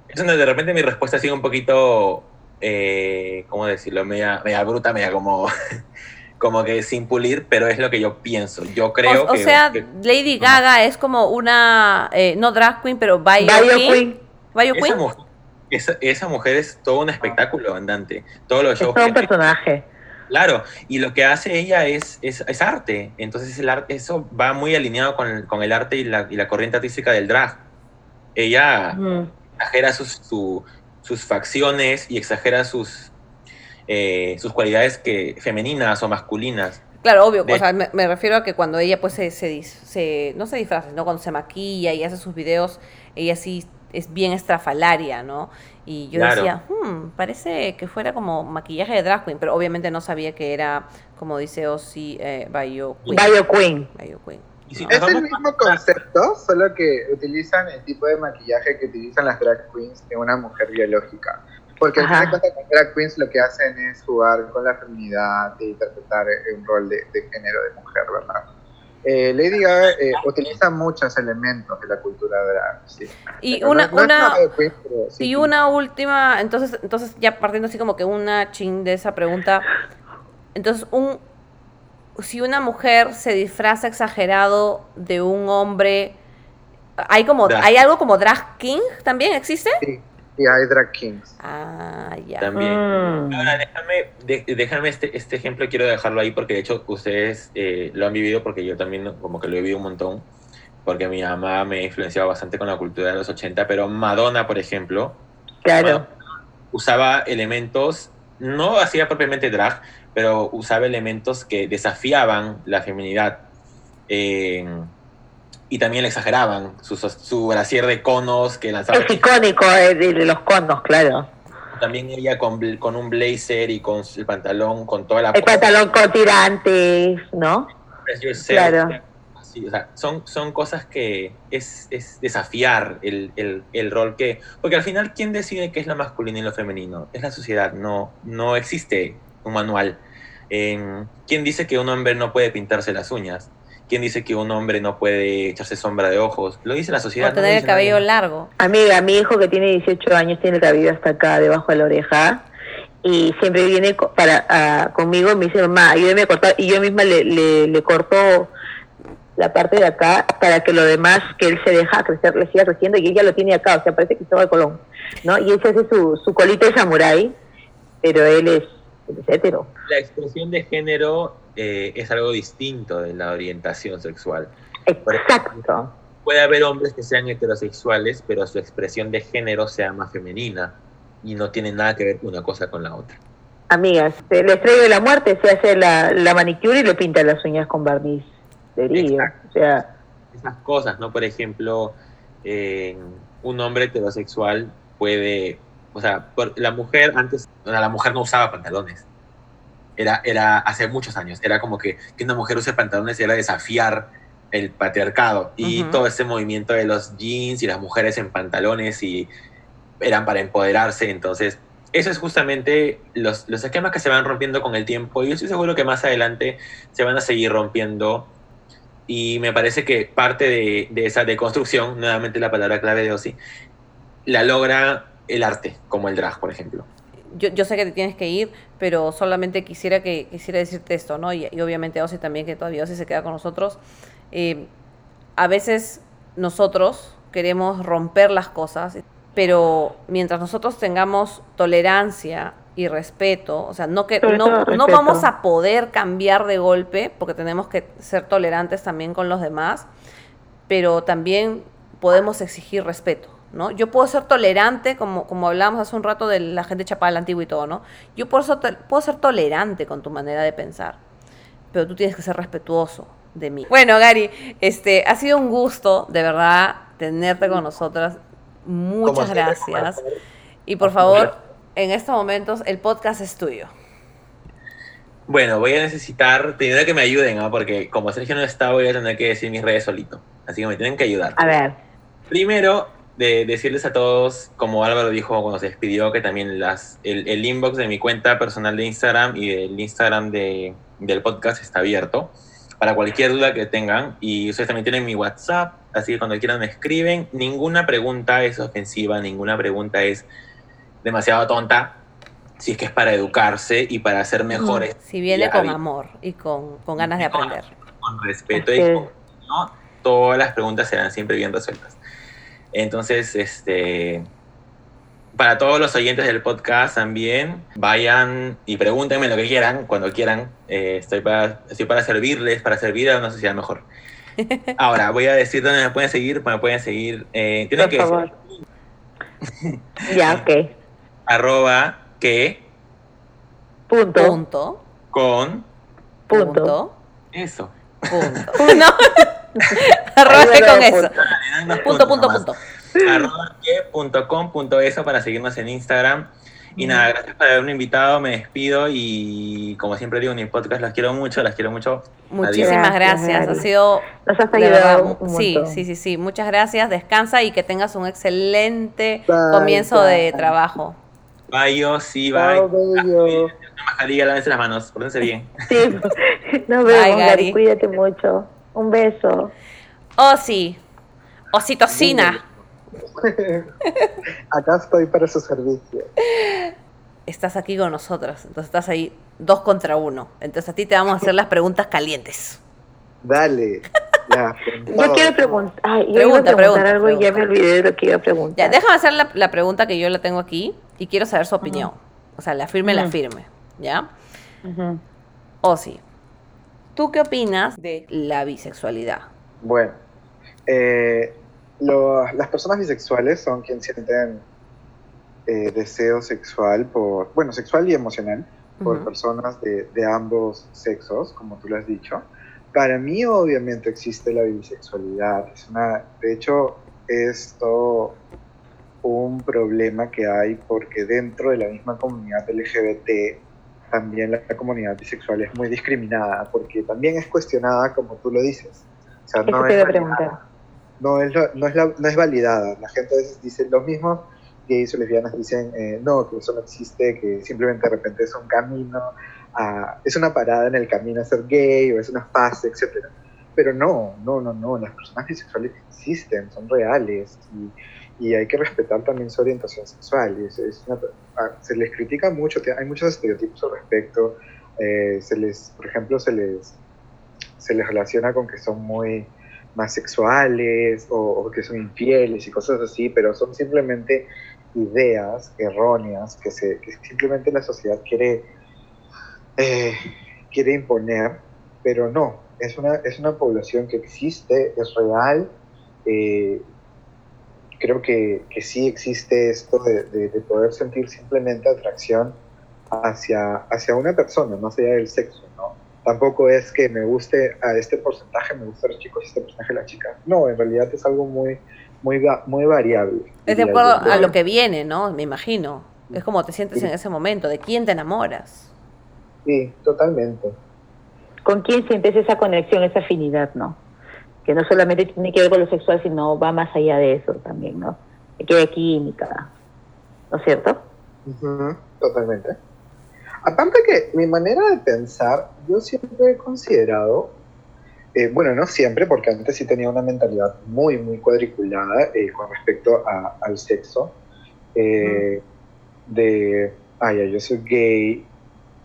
es donde de repente mi respuesta ha sido un poquito, eh, ¿cómo decirlo? Media, media bruta, media como, como que sin pulir, pero es lo que yo pienso. Yo creo o, o que... sea, que Lady Gaga es como una, eh, no drag queen, pero bio, Bio queen. Queen. Bio esa, queen. mujer, esa, esa mujer es todo un espectáculo andante. Todos los Es shows todo un que- personaje. Claro, y lo que hace ella es, es, es arte. Entonces el arte, eso va muy alineado con el, con el arte y la, y la corriente artística del drag. Ella Mm. exagera sus, su- sus facciones y exagera sus, eh, sus cualidades que, femeninas o masculinas. Claro, obvio. De- O sea, me, me refiero a que cuando ella pues se, se, dis- se- no se disfraza, sino cuando se maquilla y hace sus videos, ella sí es bien estrafalaria, ¿no? Y yo Claro. decía, hmm, parece que fuera como maquillaje de drag queen, pero obviamente no sabía que era, como dice Ozzy, eh, Bio Queen. Bio Queen. Bio Queen. Y si No. nos Es el mismo concepto, solo que utilizan el tipo de maquillaje que utilizan las drag queens en una mujer biológica. Porque al final de las drag queens lo que hacen es jugar con la feminidad e interpretar un rol de, de género de mujer, ¿verdad? Eh, Lady Gaga eh, utiliza muchos elementos de la cultura drag, sí. Y Pero una, no- no es una, drag queen, pero sí, y sí. una última, entonces, entonces ya partiendo así como que una ching de esa pregunta. Entonces, un si una mujer se disfraza exagerado de un hombre, hay como, Drag. hay algo como drag king también existe. Sí, y hay drag kings. Ah, ya. También. Mm. Ahora, déjame, de- déjame este, este ejemplo, quiero dejarlo ahí porque de hecho ustedes eh, lo han vivido porque yo también como que lo he vivido un montón, porque mi mamá me ha influenciado bastante con la cultura de los 80, pero Madonna, por ejemplo, Claro. usaba elementos, no hacía propiamente drag, pero usaba elementos que desafiaban la feminidad eh, y también le exageraban, su, su brasier de conos que lanzaba. Es icónico eh, de, de los conos, claro. También ella con, con un blazer y con el pantalón, con toda la... El pantalón con tirantes, ¿no? Claro. Así, o sea, son, son cosas que es, es desafiar el, el, el rol que... Porque al final, ¿quién decide qué es lo masculino y lo femenino? Es la sociedad, no, no existe un manual. Eh, ¿Quién dice que un hombre no puede pintarse las uñas? ¿Quién dice que un hombre no puede echarse sombra de ojos? Lo dice la sociedad. O no tener el dice cabello nadie. largo. Amiga, mi hijo que tiene 18 años tiene el cabello hasta acá, debajo de la oreja. Y siempre viene para ah, conmigo y me dice, mamá, ayúdame a cortar. Y yo misma le, le, le corto la parte de acá para que lo demás que él se deja crecer, le siga creciendo. Y ella lo tiene acá, o sea, parece Cristóbal Colón. ¿no? Y él se hace su, su colita de samurái, pero él es, él es hetero. La expresión de género eh, es algo distinto de la orientación sexual. Exacto. Puede haber hombres que sean heterosexuales, pero su expresión de género sea más femenina y no tiene nada que ver una cosa con la otra. Amigas, el estrella de la muerte se hace la, la manicure y le pinta las uñas con barniz de brillo. O sea, Esas cosas, ¿no? Por ejemplo, eh, un hombre heterosexual puede, o sea, por- la mujer antes, o sea, la mujer no usaba pantalones. Era, era hace muchos años, era como que, que una mujer use pantalones era desafiar el patriarcado y todo ese movimiento de los jeans y las mujeres en pantalones y eran para empoderarse, entonces eso es justamente los, los esquemas que se van rompiendo con el tiempo y yo estoy seguro que más adelante se van a seguir rompiendo y me parece que parte de, de esa deconstrucción, nuevamente la palabra clave de Ozzy, la logra el arte, como el drag, por ejemplo. Yo, yo sé que te tienes que ir, pero solamente quisiera que quisiera decirte esto, ¿no? Y, y obviamente Ozzy también, que todavía Ozzy se queda con nosotros. Eh, a veces nosotros queremos romper las cosas, pero mientras nosotros tengamos tolerancia y respeto, o sea, no que no, no vamos a poder cambiar de golpe, porque tenemos que ser tolerantes también con los demás, pero también podemos exigir respeto, ¿no? Yo puedo ser tolerante, como, como hablábamos hace un rato de la gente chapada a la antigua y todo, ¿no? Yo puedo ser, puedo ser tolerante con tu manera de pensar, pero tú tienes que ser respetuoso de mí. Bueno, Gary, este, ha sido un gusto, de verdad, tenerte con nosotras. Muchas siempre, gracias. Y por favor, en estos momentos, el podcast es tuyo. Bueno, voy a necesitar primero que me ayuden, ¿no? porque como Sergio no está, voy a tener que decir mis redes solito. Así que me tienen que ayudar. a ver, Primero, de decirles a todos, como Álvaro dijo cuando se despidió, que también las, el, el inbox de mi cuenta personal de Instagram y del Instagram de, del podcast está abierto para cualquier duda que tengan. Y ustedes también tienen mi WhatsApp, así que cuando quieran me escriben. Ninguna pregunta es ofensiva, ninguna pregunta es demasiado tonta, si es que es para educarse y para ser mejores. Si viene con amor y con, con ganas de Con- aprender. con respeto y con ¿no? todas las preguntas serán siempre bien resueltas. Entonces, este, para todos los oyentes del podcast también, vayan y pregúntenme lo que quieran, cuando quieran. Eh, estoy, para, estoy para servirles, para servir a una sociedad mejor. Ahora, voy a decir dónde me pueden seguir. Me pueden seguir, eh, tienen por que favor. decir Ya, ok. arroba que Punto. Punto. con Punto. Eso. Punto. no. Arroba me con eso. Punto. Punto, punto, arroba que punto com punto eso para seguirnos en Instagram. Y nada, gracias por haberme invitado, me despido y como siempre digo en mi podcast, las quiero mucho, las quiero mucho. Muchísimas Gracias, gracias. Ha sido Nos has ayudado verdad, un sí, sí, sí, sí. Muchas gracias. Descansa y que tengas un excelente Bye, comienzo de bye. trabajo. Bye, Osi, bye. Chao, bello. Mascarilla, lávense las manos, pórtense bien. Sí, nos Bye, vemos, Gary. Gary. Cuídate mucho. Un beso. Osi. Ositocina. Acá estoy para su servicio. Estás aquí con nosotros. Entonces estás ahí dos contra uno. Entonces a ti te vamos a hacer las preguntas calientes. Dale. Ya, Yo quiero preguntar. Ay, yo Pregunta, iba a preguntar pregunta, algo y ya pregunta. me olvidé de lo que iba a preguntar. Ya, déjame hacer la, la pregunta que yo la tengo aquí y quiero saber su opinión. O sea, la firme, la firme. ¿Ya? Ujú. Osi, ¿tú qué opinas de la bisexualidad? Bueno, eh, lo- las personas bisexuales son quienes sienten eh, deseo sexual por, bueno, sexual y emocional por Ujú. personas de, de ambos sexos, como tú lo has dicho. Para mí, obviamente, existe la bisexualidad. Es una, de hecho, es todo un problema que hay porque dentro de la misma comunidad LGBT también la, la comunidad bisexual es muy discriminada porque también es cuestionada como tú lo dices. O sea, no te es validada preguntar. No es, la- no, es no es validada. La gente a veces dice, los mismos gays o lesbianas dicen, eh, no, que eso no existe, que simplemente de repente es un camino, a- es una parada en el camino a ser gay o es una fase, etc. Pero no, no, no, no, las personas bisexuales existen, son reales y, hay que respetar también su orientación sexual. es- es una- a- se les critica mucho, hay muchos estereotipos al respecto, eh, se les, por ejemplo, se les, se les relaciona con que son muy más sexuales o, que son infieles y cosas así, pero son simplemente ideas erróneas que, se, simplemente la sociedad quiere, eh, quiere imponer, pero no, es una, es una población que existe, es real. eh, creo que, que sí existe esto de, de- de poder sentir simplemente atracción hacia, hacia una persona, más allá del sexo, ¿no? Tampoco es que me guste a este porcentaje, me gustan los chicos y este porcentaje las chicas. No, en realidad es algo muy, muy, muy variable. Es de acuerdo a lo que viene, ¿no? Me imagino. Es como te sientes Sí. en ese momento, de quién te enamoras. Sí, totalmente. ¿Con quién sientes esa conexión, esa afinidad, no? Que no solamente tiene que ver con lo sexual, sino va más allá de eso también, ¿no? Que hay química, ¿no es cierto? Ujú, totalmente. Aparte que mi manera de pensar, yo siempre he considerado, eh, bueno, no siempre, porque antes sí tenía una mentalidad muy, muy cuadriculada eh, con respecto a- al sexo, eh, de, ah, ya, yo soy gay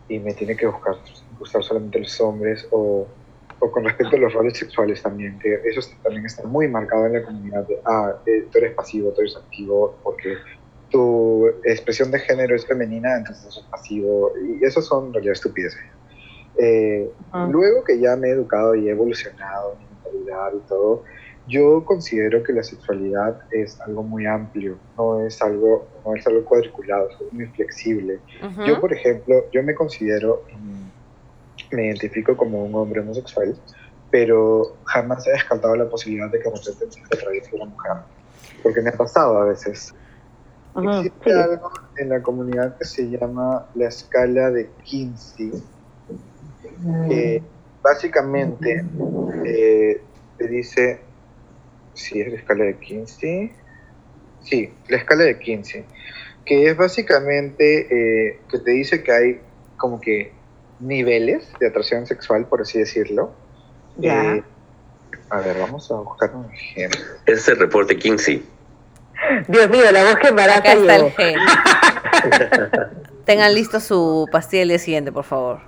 y me tiene que buscar, gustar solamente los hombres, o, o con respecto a los roles sexuales también, que eso también está muy marcado en la comunidad, de, ah, eh, tú eres pasivo, tú eres activo, porque tu expresión de género es femenina, entonces eso es pasivo, y eso son en realidad estupideces. Eh, Ah. Luego que ya me he educado y he evolucionado mi mentalidad y todo, yo considero que la sexualidad es algo muy amplio, no es algo, no es algo cuadriculado, es muy flexible. Ujú. Yo, por ejemplo, yo me considero, mm, me identifico como un hombre homosexual, pero jamás he descartado la posibilidad de que me sienta atraído por una mujer, porque me ha pasado a veces. Existe sí. algo en la comunidad que se llama la escala de Kinsey, que básicamente eh, te dice, si es la escala de Kinsey, sí, la escala de Kinsey, que es básicamente eh, que te dice que hay como que niveles de atracción sexual, por así decirlo. Ya. Eh, a ver, vamos a buscar un ejemplo. Ese es el reporte Kinsey. Dios mío, la voz que embaraza Acá está el G. Tengan listo su pastilla el día siguiente, por favor.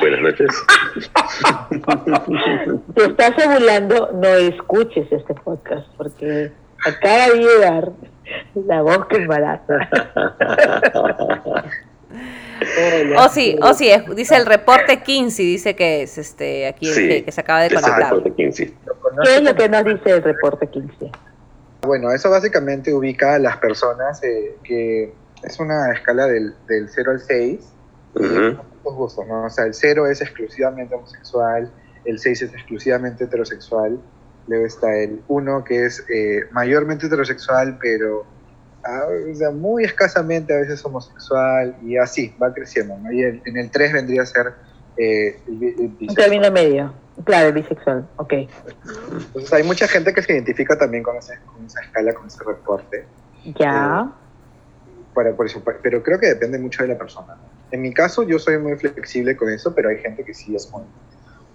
Buenas noches. Si estás ovulando, no escuches este podcast, porque acaba de llegar la voz que embaraza. O sí, o sí, es- dice el reporte 15, dice que es este aquí el Sí, G, que se acaba de conectar. ¿Qué es lo que nos dice el reporte 15? Bueno, eso básicamente ubica a las personas eh, que es una escala del, del 0 al 6. Ujú. Los gustos, ¿no? O sea, el 0 es exclusivamente homosexual, el 6 es exclusivamente heterosexual, luego está el 1 que es eh, mayormente heterosexual, pero ah, o sea, muy escasamente a veces homosexual, y así, va creciendo. ¿no? Y el- en el 3 vendría a ser eh, el bi- el Un término medio. Claro, bisexual. Ok. Entonces hay mucha gente que se identifica también con, ese- con esa escala, con ese reporte. Ya. para, por eso, pero creo que depende mucho de la persona. En mi caso, yo soy muy flexible con eso, pero hay gente que sí es muy,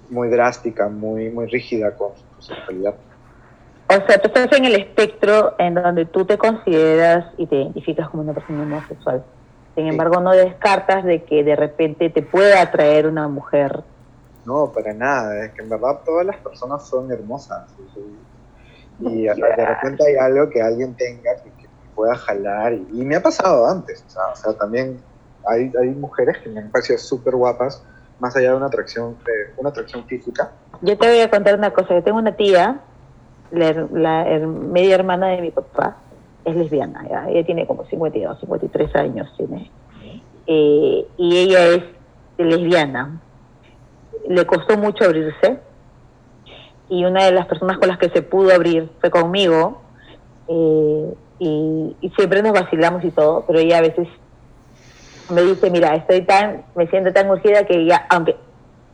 muy drástica, muy, muy rígida con su sexualidad. O sea, tú estás en el espectro en donde tú te consideras y te identificas como una persona homosexual. Sin embargo, no descartas de que de repente te pueda atraer una mujer. No, para nada. Es que en verdad todas las personas son hermosas. Y, y de repente hay algo que alguien tenga que, que pueda jalar. Y, y me ha pasado antes. O sea, o sea, también hay, hay mujeres que me han parecido súper guapas, más allá de una atracción, de una atracción física. Yo te voy a contar una cosa. Yo tengo una tía, la, la her- media hermana de mi papá, es lesbiana. ¿ya? Ella tiene como 52, 53 años. tiene Eh, y ella es lesbiana. Le costó mucho abrirse. Y una de las personas con las que se pudo abrir fue conmigo. Eh, y, y siempre nos vacilamos y todo, pero ella a veces me dice, mira, estoy tan, me siento tan urgida que ya, aunque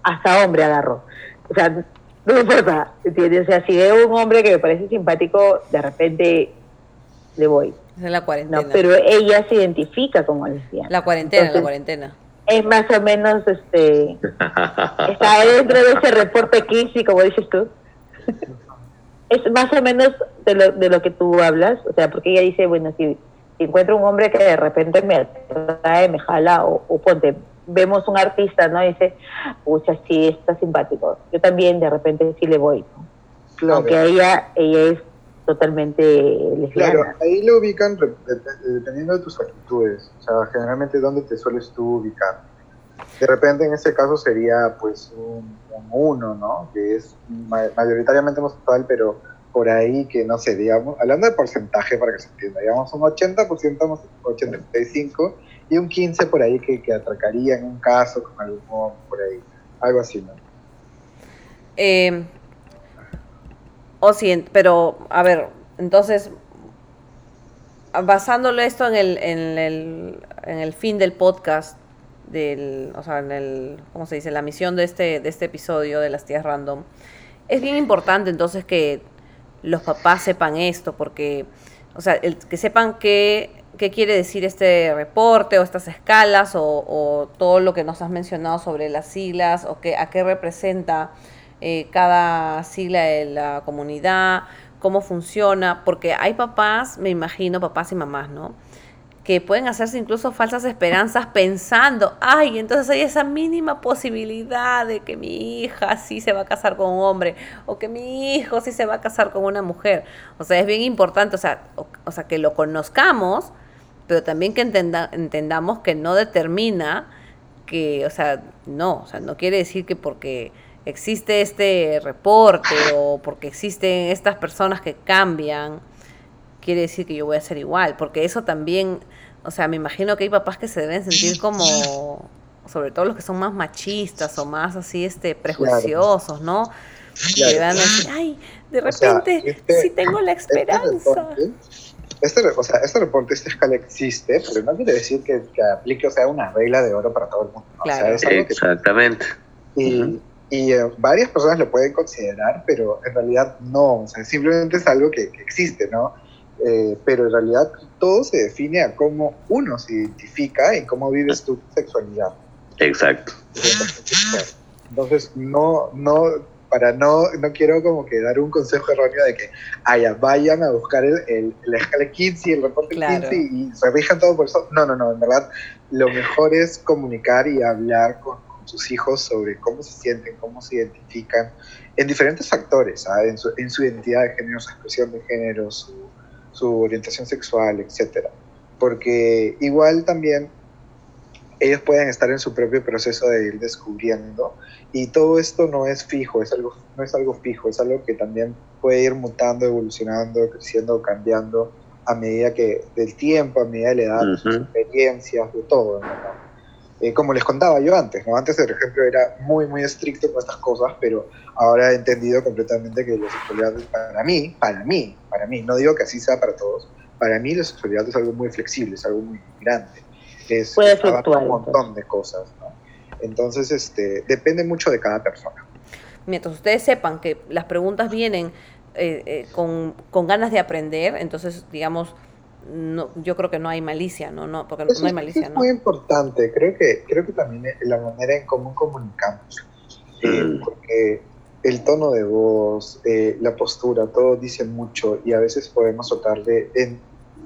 hasta hombre agarro. O sea, no me importa, ¿entiendes? O sea, si veo un hombre que me parece simpático, de repente le voy. Es la cuarentena. No, pero ella se identifica como lesbiana. La cuarentena, la cuarentena. Es más o menos, este, está dentro de ese reporte Kinsey, como dices tú. Es más o menos de lo, de lo que tú hablas, o sea, porque ella dice, bueno, si, si encuentro un hombre que de repente me atrae, me jala, o, o ponte, vemos un artista, ¿no? Y dice, pucha, sí, está simpático. Yo también de repente sí le voy, ¿no? Claro. Aunque ella, ella es totalmente lesbiana. Claro, ahí lo ubican dependiendo de tus actitudes. O sea, generalmente, ¿dónde te sueles tú ubicar? De repente, en ese caso, sería pues un, un uno, ¿no? Que es ma- mayoritariamente homosexual, pero por ahí que, no sé, digamos, hablando de porcentaje para que se entienda, digamos, un 80% homose- 85% y un 15% por ahí que, que atracaría en un caso con algún por ahí. Algo así, ¿no? Eh, o en- pero a ver, entonces, basándolo esto en el, en el, en el fin del podcast, del, o sea, en el, ¿cómo se dice? La misión de este, de este episodio de las tías random, es bien importante entonces que los papás sepan esto, porque, o sea, el- que sepan qué, qué quiere decir este reporte o estas escalas o, o todo lo que nos has mencionado sobre las siglas o qué, a qué representa eh, cada sigla de la comunidad, cómo funciona, porque hay papás, me imagino, papás y mamás, ¿no? que pueden hacerse incluso falsas esperanzas pensando, ay, entonces hay esa mínima posibilidad de que mi hija sí se va a casar con un hombre o que mi hijo sí se va a casar con una mujer. O sea, es bien importante, o sea, o, o sea que lo conozcamos, pero también que entenda- entendamos que no determina que, o sea, no, o sea, no quiere decir que porque existe este reporte o porque existen estas personas que cambian, quiere decir que yo voy a ser igual, porque eso también, o sea, me imagino que hay papás que se deben sentir como, sobre todo los que son más machistas o más así, este, prejuiciosos, ¿no? Claro. Que van a decir, ay, de O sea, repente este- sí tengo la Este esperanza. reporte, este, re- o sea, este reporte, esta escala existe, pero no quiere decir que, que aplique, o sea, una regla de oro para todo el mundo. ¿no? O sea, Claro. es algo que Exactamente. y. y, eh, varias personas lo pueden considerar, pero en realidad no, o sea, simplemente es algo que, que existe, ¿no? Eh, pero en realidad todo se define a cómo uno se identifica y cómo vives tu sexualidad. Exacto. Entonces, no, no, para no, no quiero como que dar un consejo erróneo de que haya, vayan a buscar el, el, la escala Kinsey, el reporte Claro. Kinsey y se rijan todo por eso. No, no, no, en verdad, lo mejor es comunicar y hablar con, con sus hijos sobre cómo se sienten, cómo se identifican en diferentes factores, ¿ah? en, su, en su identidad de género, su expresión de género, su, su orientación sexual, etcétera. Porque igual también ellos pueden estar en su propio proceso de ir descubriendo y todo esto no es fijo, es algo, no es algo fijo, es algo que también puede ir mutando, evolucionando, creciendo, cambiando a medida que del tiempo, a medida de la edad, de sus experiencias, de todo. ¿no? Eh, como les contaba yo antes, ¿no? Antes, por ejemplo, era muy, muy estricto con estas cosas, pero ahora he entendido completamente que la sexualidad, para mí, para mí, para mí, no digo que así sea para todos, para mí la sexualidad es algo muy flexible, es algo muy grande. Es, Puede fluctuar, un montón de cosas, ¿no? Entonces, este, depende mucho de cada persona. Mientras ustedes sepan que las preguntas vienen eh, eh, con, con ganas de aprender, entonces, digamos, no, yo creo que no hay malicia, ¿no? no porque Eso no hay malicia, es ¿no? muy importante. Creo que, creo que también es la manera en cómo comunicamos. Eh, Mm. porque el tono de voz, eh, la postura, todo dice mucho y a veces podemos tratar de, en-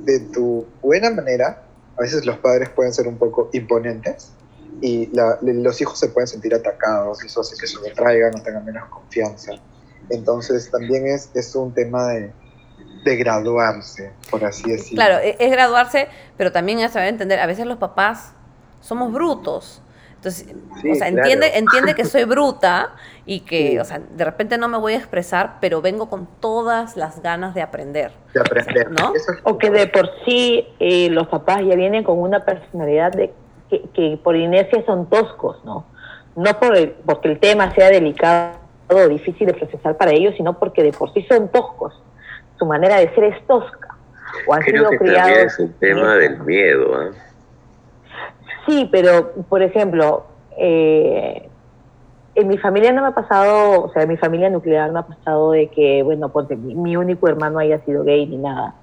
de tu buena manera, a veces los padres pueden ser un poco imponentes y la- los hijos se pueden sentir atacados y eso hace que se retraigan o tengan menos confianza. Entonces también es, es un tema de, de graduarse, por así decirlo. Claro, e- es graduarse, pero también es saber entender, a veces los papás somos brutos. Entonces, Sí, o sea, claro. entiende, entiende que soy bruta y que, Sí. o sea, de repente no me voy a expresar, pero vengo con todas las ganas de aprender. de aprender. ¿no? Eso es- O que de por sí eh, los papás ya vienen con una personalidad de que, que por inercia son toscos, ¿no? No por el- porque el tema sea delicado o difícil de procesar para ellos, sino porque de por sí son toscos. Su manera de ser es tosca. O han Creo sido que también criados es un tema del miedo. ¿ah? Sí, pero por ejemplo, eh, en mi familia no me ha pasado, o sea, en mi familia nuclear no ha pasado de que, bueno, ponte, mi, mi único hermano haya sido gay ni nada,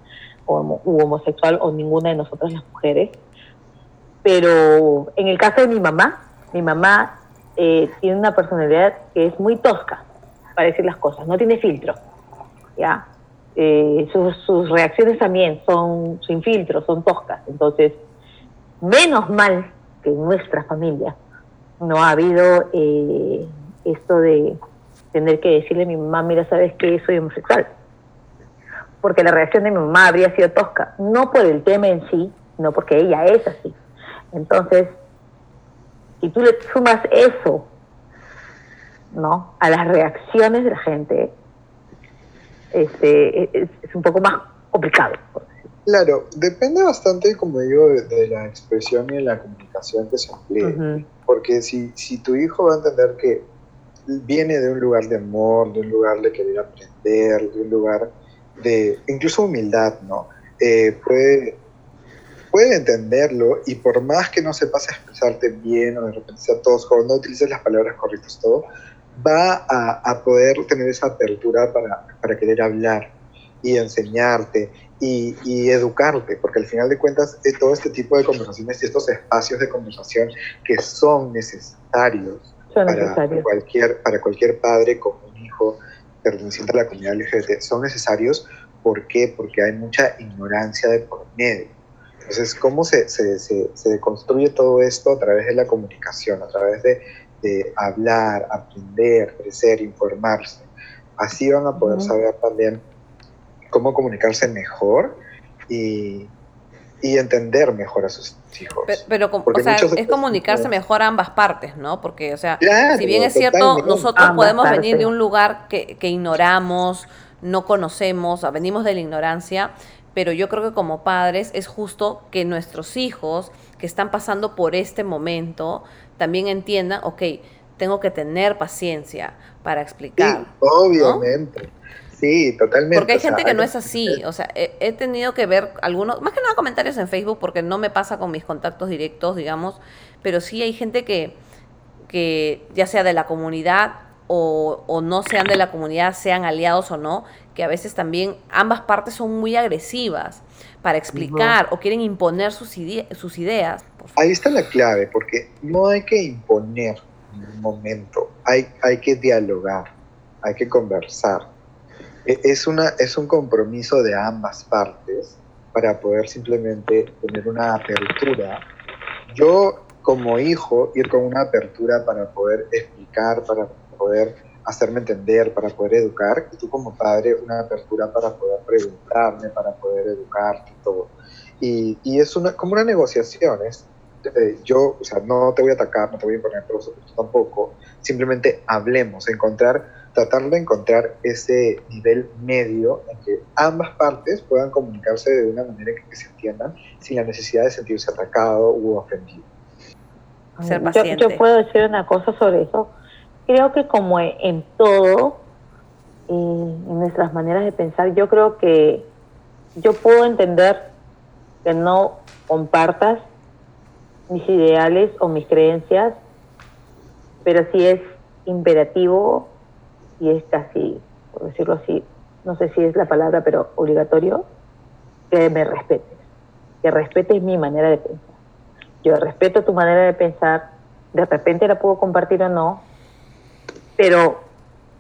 o homo- u homosexual, o ninguna de nosotras las mujeres. Pero en el caso de mi mamá, mi mamá eh, tiene una personalidad que es muy tosca para decir las cosas, no tiene filtro, ¿ya? Eh, sus, reacciones también son sin filtro, son toscas, entonces menos mal que en nuestra familia no ha habido eh, esto de tener que decirle a mi mamá, mira, sabes que soy homosexual. Porque la reacción de mi mamá habría sido tosca, no por el tema en sí, no porque ella es así. Entonces, si tú le sumas eso, ¿no? A las reacciones de la gente, este, es, es un poco más complicado. Claro, depende bastante, como digo, de, de la expresión y de la comunicación que se emplee. Porque si, si tu hijo va a entender que viene de un lugar de amor, de un lugar de querer aprender, de un lugar de incluso humildad, ¿no? Eh, puede, puede entenderlo y por más que no sepas expresarte bien o de repente sea tosco o no utilices las palabras correctas, todo, va a, a poder tener esa apertura para, para querer hablar y enseñarte y, y educarte, porque al final de cuentas eh, todo este tipo de conversaciones y estos espacios de conversación que son necesarios Son para cualquier, para cualquier padre con un hijo perteneciente a la comunidad LGBT, son necesarios, ¿por qué? Porque hay mucha ignorancia de por medio. Entonces, ¿cómo se, se, se, se construye todo esto a través de la comunicación, a través de, de hablar, aprender, crecer, informarse? Así van a poder saber también cómo comunicarse mejor y, y entender mejor a sus hijos. Pero, pero o sea, es comunicarse mejor a ambas partes, ¿no? Porque, o sea, Claro, si bien es cierto, nosotros podemos venir de un lugar que, que ignoramos, no conocemos, venimos de la ignorancia, pero yo creo que como padres es justo que nuestros hijos que están pasando por este momento también entiendan, ok, tengo que tener paciencia para Sí, explicar. obviamente. Sí, totalmente. Porque hay o sea, gente que no es así. O sea, he, he tenido que ver algunos, más que nada comentarios en Facebook, porque no me pasa con mis contactos directos, digamos, pero sí hay gente que, que ya sea de la comunidad o, o no sean de la comunidad, sean aliados o no, que a veces también ambas partes son muy agresivas para explicar o quieren imponer sus, ide- sus ideas. Ahí está la clave, porque no hay que imponer en ningún momento, hay, hay que dialogar, hay que conversar. E- Es, una, es un compromiso de ambas partes para poder simplemente tener una apertura. Yo como hijo ir con una apertura para poder explicar, para poder hacerme entender, para poder educar, y tú como padre una apertura para poder preguntarme, para poder educarte y todo. Y, y es una, como una negociación, es, eh, yo, o sea, no te voy a atacar, no te voy a imponer, pero tú tampoco, simplemente hablemos, encontrar, tratar de encontrar ese nivel medio en que ambas partes puedan comunicarse de una manera que, que se entiendan sin la necesidad de sentirse atacado u ofendido. Ser Yo- paciente. Yo, puedo decir una cosa sobre eso. Creo que como en, todo, eh, en nuestras maneras de pensar, yo creo que yo puedo entender que no compartas mis ideales o mis creencias, pero sí es imperativo y es casi, por decirlo así, no sé si es la palabra, pero obligatorio, que me respetes. que respetes mi manera de pensar. Yo respeto tu manera de pensar, de repente la puedo compartir o no, pero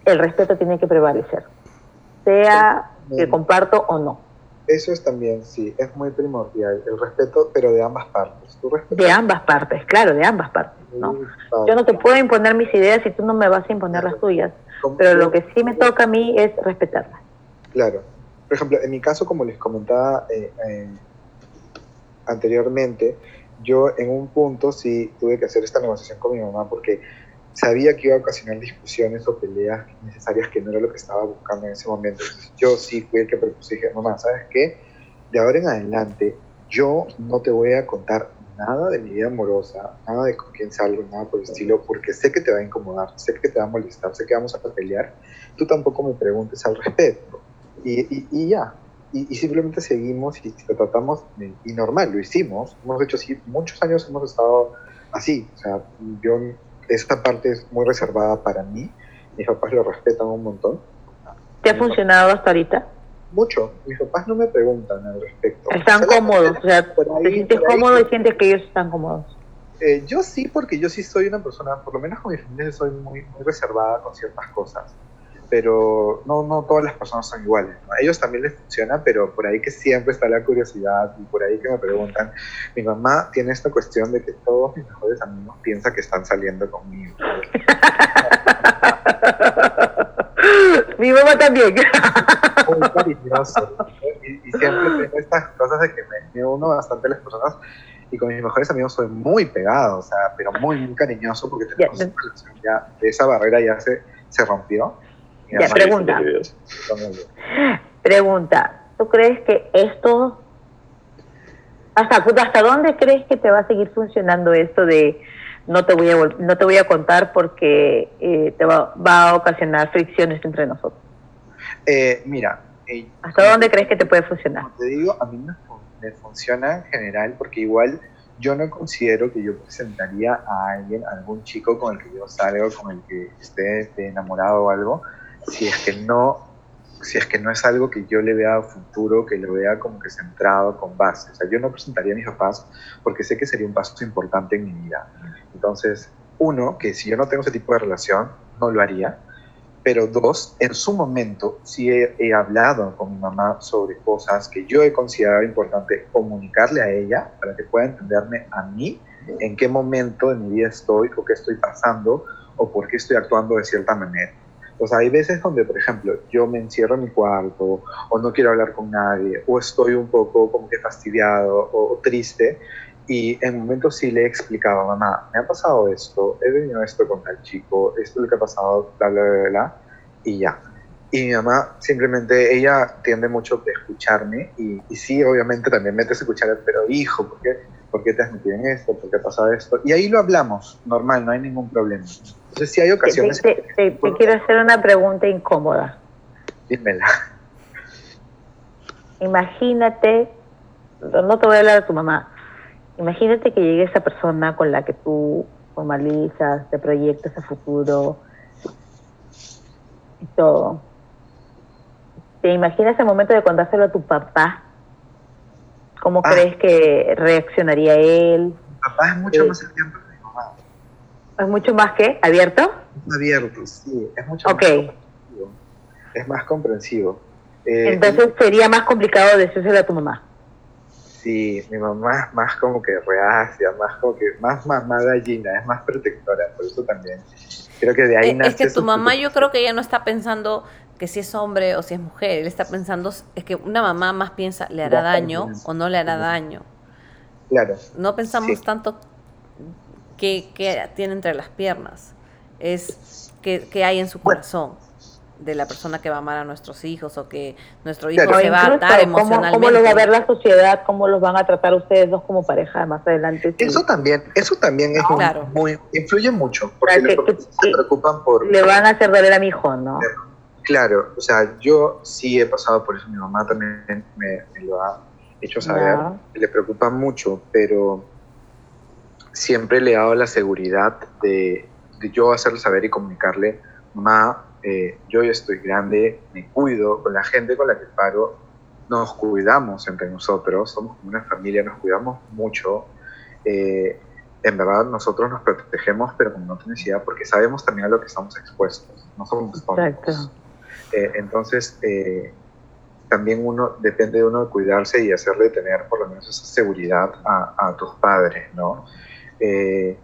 el respeto tiene que prevalecer, sea que comparto o no. Eso es también, sí, es muy primordial, el respeto, pero de ambas partes. De ambas partes, claro, de ambas partes. ¿no? Yo no te puedo imponer mis ideas si tú no me vas a imponer las tuyas, pero lo que sí me toca a mí es respetarlas. Claro. Por ejemplo, en mi caso, como les comentaba eh, eh, anteriormente, yo en un punto sí tuve que hacer esta negociación con mi mamá porque sabía que iba a ocasionar discusiones o peleas necesarias que no era lo que estaba buscando en ese momento. Entonces, yo sí fui el que propuse, dije, mamá, ¿sabes qué? De ahora en adelante, yo no te voy a contar nada de mi vida amorosa, nada de con quién salgo, nada por el estilo, porque sé que te va a incomodar, sé que te va a molestar, sé que vamos a pelear. Tú tampoco me preguntes al respecto. Y, y, ya. Y, y, simplemente seguimos y lo tratamos, y normal, lo hicimos. Hemos hecho así, muchos años hemos estado así. O sea, yo esta parte es muy reservada para mí. Mis papás lo respetan un montón. ¿Te ha funcionado hasta ahorita? Mucho. Mis papás no me preguntan al respecto. Están cómodos. O sea, te sientes cómodo y sientes que ellos están cómodos. Eh, yo sí, porque yo sí soy una persona, por lo menos con mi familia, soy muy, muy reservada con ciertas cosas. Pero no, no todas las personas son iguales. A ellos también les funciona, pero por ahí que siempre está la curiosidad y por ahí que me preguntan. Mi mamá tiene esta cuestión de que todos mis mejores amigos piensan que están saliendo conmigo. Mi mamá también. Muy cariñoso. Y, y, siempre tengo estas cosas de que me, uno bastante a las personas y con mis mejores amigos soy muy pegado, o sea, pero muy, muy cariñoso porque tenemos yeah. una relación ya, esa barrera ya se, se rompió. Ya, pregunta. Pregunta, ¿tú crees que esto, hasta, hasta dónde crees que te va a seguir funcionando esto de no te voy a, no te voy a contar porque eh, te va, va, a ocasionar fricciones entre nosotros? Eh, mira. Eh, ¿Hasta dónde crees que te puede funcionar? Te digo, a mí me, me funciona en general porque igual yo no considero que yo presentaría a alguien, a algún chico con el que yo salgo, con el que esté, esté enamorado o algo, si es que no si es que no es algo que yo le vea a futuro, que lo vea como que centrado, con base. O sea, yo no presentaría a mis papás porque sé que sería un paso importante en mi vida. Entonces, uno, que si yo no tengo ese tipo de relación, no lo haría. Pero dos, en su momento sí he, he hablado con mi mamá sobre cosas que yo he considerado importante comunicarle a ella para que pueda entenderme a mí en qué momento de mi vida estoy o qué estoy pasando o por qué estoy actuando de cierta manera. O sea, hay veces donde, por ejemplo, yo me encierro en mi cuarto o no quiero hablar con nadie o estoy un poco como que fastidiado o, o triste y en momentos sí le he explicado, mamá, me ha pasado esto, he venido esto con tal chico, esto es lo que ha pasado, bla, bla, bla, bla, y ya. Y mi mamá simplemente, ella tiende mucho a escucharme y, y sí, obviamente también metes a escuchar, pero hijo, ¿por qué, ¿por qué te has metido en esto? ¿Por qué ha pasado esto? Y ahí lo hablamos, normal, no hay ningún problema. Entonces sí hay ocasiones... Te, te, te, te quiero hacer una pregunta incómoda. Dímela. Imagínate, no te voy a hablar de tu mamá, imagínate que llegue esa persona con la que tú formalizas, te proyectas a futuro y todo. ¿Te imaginas el momento de contárselo a tu papá? ¿Cómo ah. crees que reaccionaría él? Mi papá es mucho eh, más mi mamá. ¿Es mucho más que abierto? Abierto, sí. Es mucho okay. más comprensivo. Es más comprensivo. Eh, Entonces sería más complicado decírselo a tu mamá. Sí, mi mamá es más como que reacia, más como que más mamá gallina, es más protectora, por eso también. Creo que de ahí es, nace Es que tu mamá yo creo que ella no está pensando que si es hombre o si es mujer, él está pensando, es que una mamá más piensa, ¿le hará daño o no le hará daño? Claro. No pensamos sí. tanto qué, qué tiene entre las piernas, es qué, qué hay en su corazón. De la persona que va a amar a nuestros hijos o que nuestro hijo claro, se va a atar emocionalmente. ¿cómo, ¿Cómo lo va a ver la sociedad? ¿Cómo los van a tratar ustedes dos como pareja más adelante? Sí. Eso también, eso también es no, muy, claro. muy, influye mucho porque que, que, se preocupan por... Le van a hacer doler a mi hijo, ¿no? Claro, o sea, yo sí he pasado por eso, mi mamá también me, me lo ha hecho saber, no. le preocupa mucho, pero siempre le he dado la seguridad de, de yo hacerle saber y comunicarle, mamá, eh, yo ya estoy grande, me cuido, con la gente con la que paro, nos cuidamos entre nosotros, somos como una familia, nos cuidamos mucho. Eh, en verdad nosotros nos protegemos, pero como no tienes idea, porque sabemos también a lo que estamos expuestos, no somos tontos. Eh, entonces, eh, también uno, depende de uno de cuidarse y hacerle tener por lo menos esa seguridad a, a tus padres, ¿no? Eh,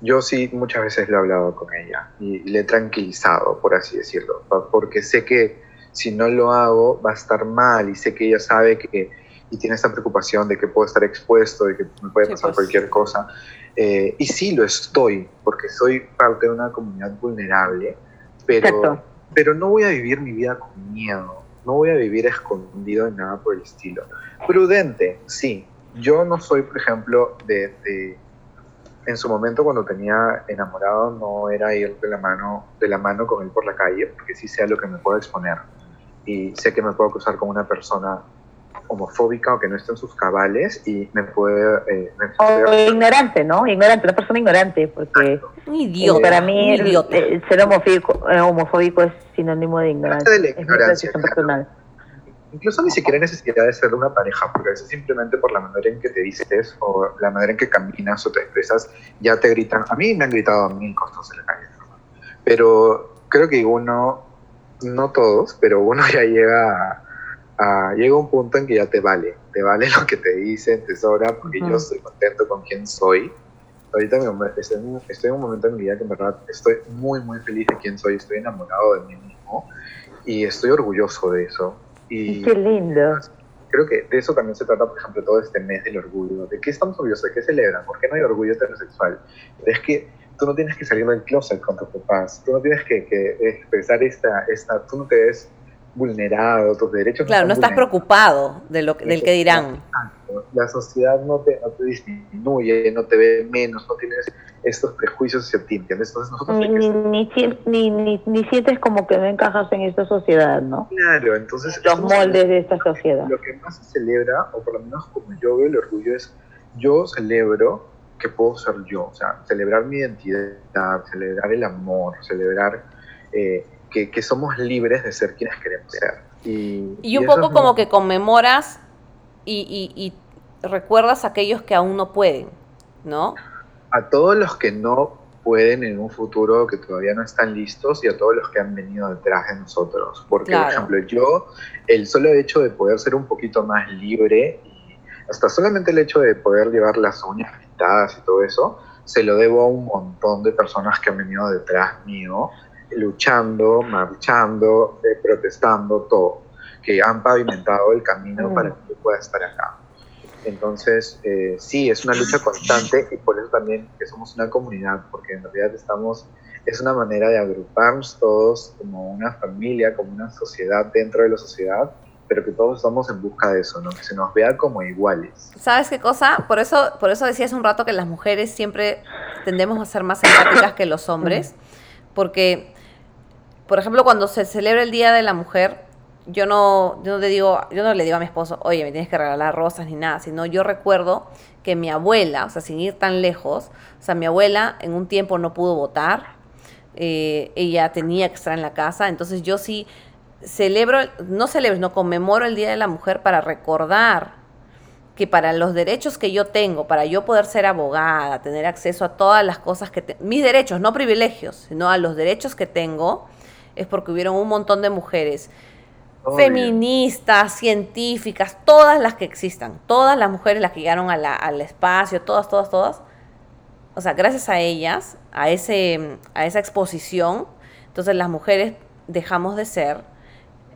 yo sí muchas veces lo he hablado con ella y le he tranquilizado, por así decirlo, porque sé que si no lo hago va a estar mal y sé que ella sabe que y tiene esta preocupación de que puedo estar expuesto, de que me puede pasar pues. cualquier cosa. Eh, y sí lo estoy, porque soy parte de una comunidad vulnerable, pero, pero no voy a vivir mi vida con miedo, no voy a vivir escondido en nada por el estilo. Prudente, sí. Yo no soy, por ejemplo, de en su momento cuando tenía enamorado no era ir de la mano de la mano con él por la calle porque sí sé a lo que me puedo exponer. Y sé que me puedo cruzar con una persona homofóbica o que no esté en sus cabales y me puede eh, o ignorante no ignorante una persona ignorante porque un idiota para mí el, ser homofóbico, eh, homofóbico es sinónimo de ignorancia, de la ignorancia es personal incluso ni siquiera hay necesidad de ser una pareja, porque a veces simplemente por la manera en que te dices o la manera en que caminas o te expresas, ya te gritan. A mí me han gritado mil cosas en la calle, pero creo que uno, no todos, pero uno ya llega a, llega a un punto en que ya te vale, te vale lo que te dicen, te sobra, porque yo estoy contento con quien soy. Ahorita estoy en, estoy en un momento en mi vida que en verdad estoy muy, muy feliz de quién soy, estoy enamorado de mí mismo y estoy orgulloso de eso y Qué lindo. Creo que de eso también se trata, por ejemplo, todo este mes del orgullo. ¿De qué estamos orgullosos? ¿De qué celebran? ¿Por qué no hay orgullo heterosexual? Es que tú no tienes que salir del closet con tus papás, tú no tienes que, que expresar esta, esta, tú no te ves vulnerado, tus derechos. Claro, no, estás preocupado de lo, del que dirán. La sociedad no te, no te, disminuye, no te ve menos, no tienes estos prejuicios hacia ti, ¿entiendes? Entonces nosotros ni, ni, ni, sientes como que no encajas en esta sociedad, ¿no? Claro, entonces... Los moldes de esta sociedad. Lo que más se celebra, o por lo menos como yo veo el orgullo, es yo celebro que puedo ser yo, o sea, celebrar mi identidad, celebrar el amor, celebrar... Eh, que, que, somos libres de ser quienes queremos ser. Y, y un poco como que conmemoras y, y, recuerdas a aquellos que aún no pueden, ¿no? A todos los que no pueden en un futuro, que todavía no están listos, y a todos los que han venido detrás de nosotros. Porque, por ejemplo, yo, el solo hecho de poder ser un poquito más libre, y hasta solamente el hecho de poder llevar las uñas pintadas y todo eso, se lo debo a un montón de personas que han venido detrás mío luchando, marchando, eh, protestando, todo, que han pavimentado el camino para que yo pueda estar acá. Entonces, eh, sí, es una lucha constante y por eso también que somos una comunidad, porque en realidad estamos, es una manera de agruparnos todos como una familia, como una sociedad dentro de la sociedad, pero que todos estamos en busca de eso, ¿no? Que se nos vea como iguales. ¿Sabes qué cosa? Por eso, por eso decía hace un rato que las mujeres siempre tendemos a ser más empáticas que los hombres, porque por ejemplo, cuando se celebra el Día de la Mujer, yo no, yo no le digo, yo no le digo a mi esposo, oye, me tienes que regalar rosas ni nada, sino yo recuerdo que mi abuela, o sea, sin ir tan lejos, o sea, mi abuela en un tiempo no pudo votar, eh, ella tenía que estar en la casa, entonces yo sí celebro, no celebro, no conmemoro el Día de la Mujer para recordar que para los derechos que yo tengo, para yo poder ser abogada, tener acceso a todas las cosas que, mis derechos, no privilegios, sino a los derechos que tengo, es porque hubieron un montón de mujeres feministas, científicas, todas las que existan, todas las mujeres las que llegaron al espacio, todas, todas, todas. O sea, gracias a ellas, a, ese, a esa exposición, entonces las mujeres dejamos de ser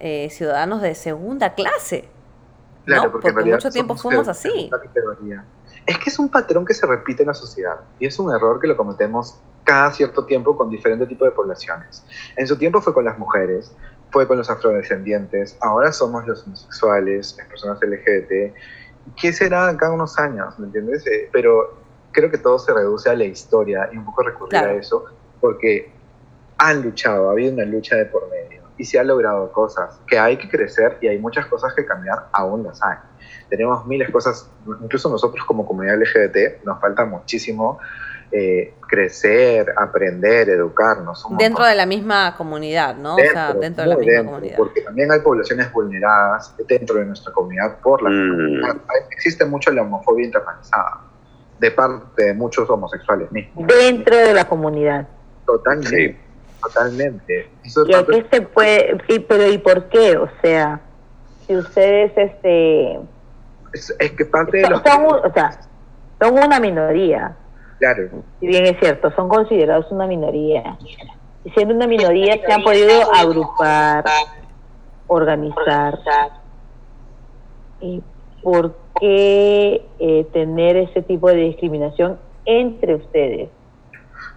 eh, ciudadanos de segunda clase. Claro, porque, mucho tiempo fuimos así. Es que es un patrón que se repite en la sociedad y es un error que lo cometemos cada cierto tiempo con diferentes tipos de poblaciones. En su tiempo fue con las mujeres, fue con los afrodescendientes, ahora somos los homosexuales, las personas LGBT. ¿Qué será cada unos años? ¿Me entiendes? Eh, pero creo que todo se reduce a la historia y un poco recurrir a eso, porque han luchado, ha habido una lucha de por medio y se han logrado cosas que hay que crecer y hay muchas cosas que cambiar, aún las hay. Tenemos miles de cosas, incluso nosotros como comunidad LGBT nos falta muchísimo eh, crecer, aprender, educarnos. Dentro montón. de la misma comunidad, ¿no? o sea, dentro de la misma dentro, comunidad. Porque también hay poblaciones vulneradas dentro de nuestra comunidad por la Mm. comunidad. Existe mucho la homofobia internalizada de parte de muchos homosexuales mismos. Dentro de la comunidad. Totalmente. Sí. Totalmente. Eso es ¿Y parte- se puede, sí, pero ¿y por qué? O sea, si ustedes, este, es, es que parte de los... son o sea, son una minoría, Claro, bien es cierto, son considerados una minoría. Y siendo una minoría se han podido agrupar, organizar. ¿Y por qué eh, tener ese tipo de discriminación entre ustedes?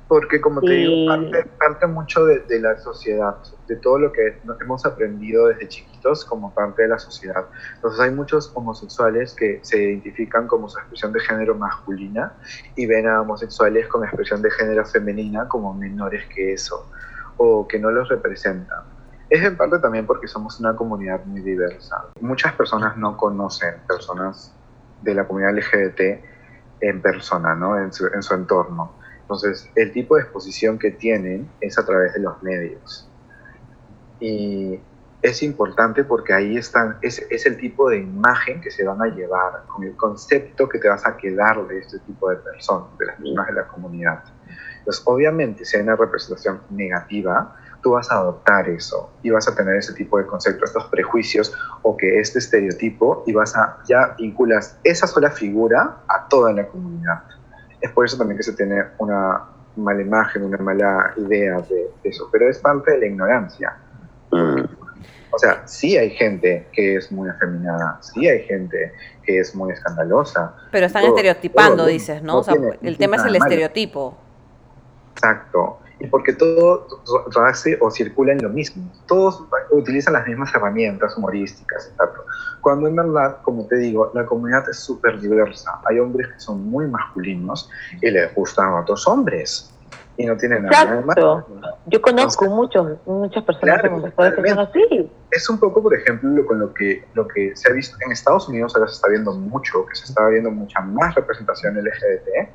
Porque como te digo, parte, parte mucho de, de la sociedad, de todo lo que hemos aprendido desde chiquitos como parte de la sociedad. Entonces hay muchos homosexuales que se identifican como su expresión de género masculina y ven a homosexuales con expresión de género femenina como menores que eso o que no los representan. Es en parte también porque somos una comunidad muy diversa. Muchas personas no conocen personas de la comunidad LGBT en persona, ¿no? en, su, en su entorno. Entonces, el tipo de exposición que tienen es a través de los medios. Y es importante porque ahí están, es, el tipo de imagen que se van a llevar, con el concepto que te vas a quedar de este tipo de personas, de las personas de la comunidad. Entonces, obviamente, si hay una representación negativa, tú vas a adoptar eso y vas a tener ese tipo de conceptos, estos prejuicios o que este estereotipo y vas a, ya vinculas esa sola figura a toda la comunidad. Es por eso también que se tiene una mala imagen, una mala idea de eso, pero es parte de la ignorancia. Mm. O sea, sí hay gente que es muy afeminada, sí hay gente que es muy escandalosa. Pero están todo- estereotipando, todo dices, ¿no? no o sea, el tema es el malo. estereotipo. Exacto. Y porque todo hace o circula en lo mismo. Todos utilizan las mismas herramientas humorísticas, exacto. Cuando en verdad, como te digo, la comunidad es súper diversa. Hay hombres que son muy masculinos y les gustan a otros hombres. Y no tienen nada. Exacto. Yo conozco muchos, muchas personas Claro, que son así. es un poco, por ejemplo, lo- con lo que, lo que se ha visto en Estados Unidos, ahora se está viendo mucho, que se está viendo mucha más representación LGBT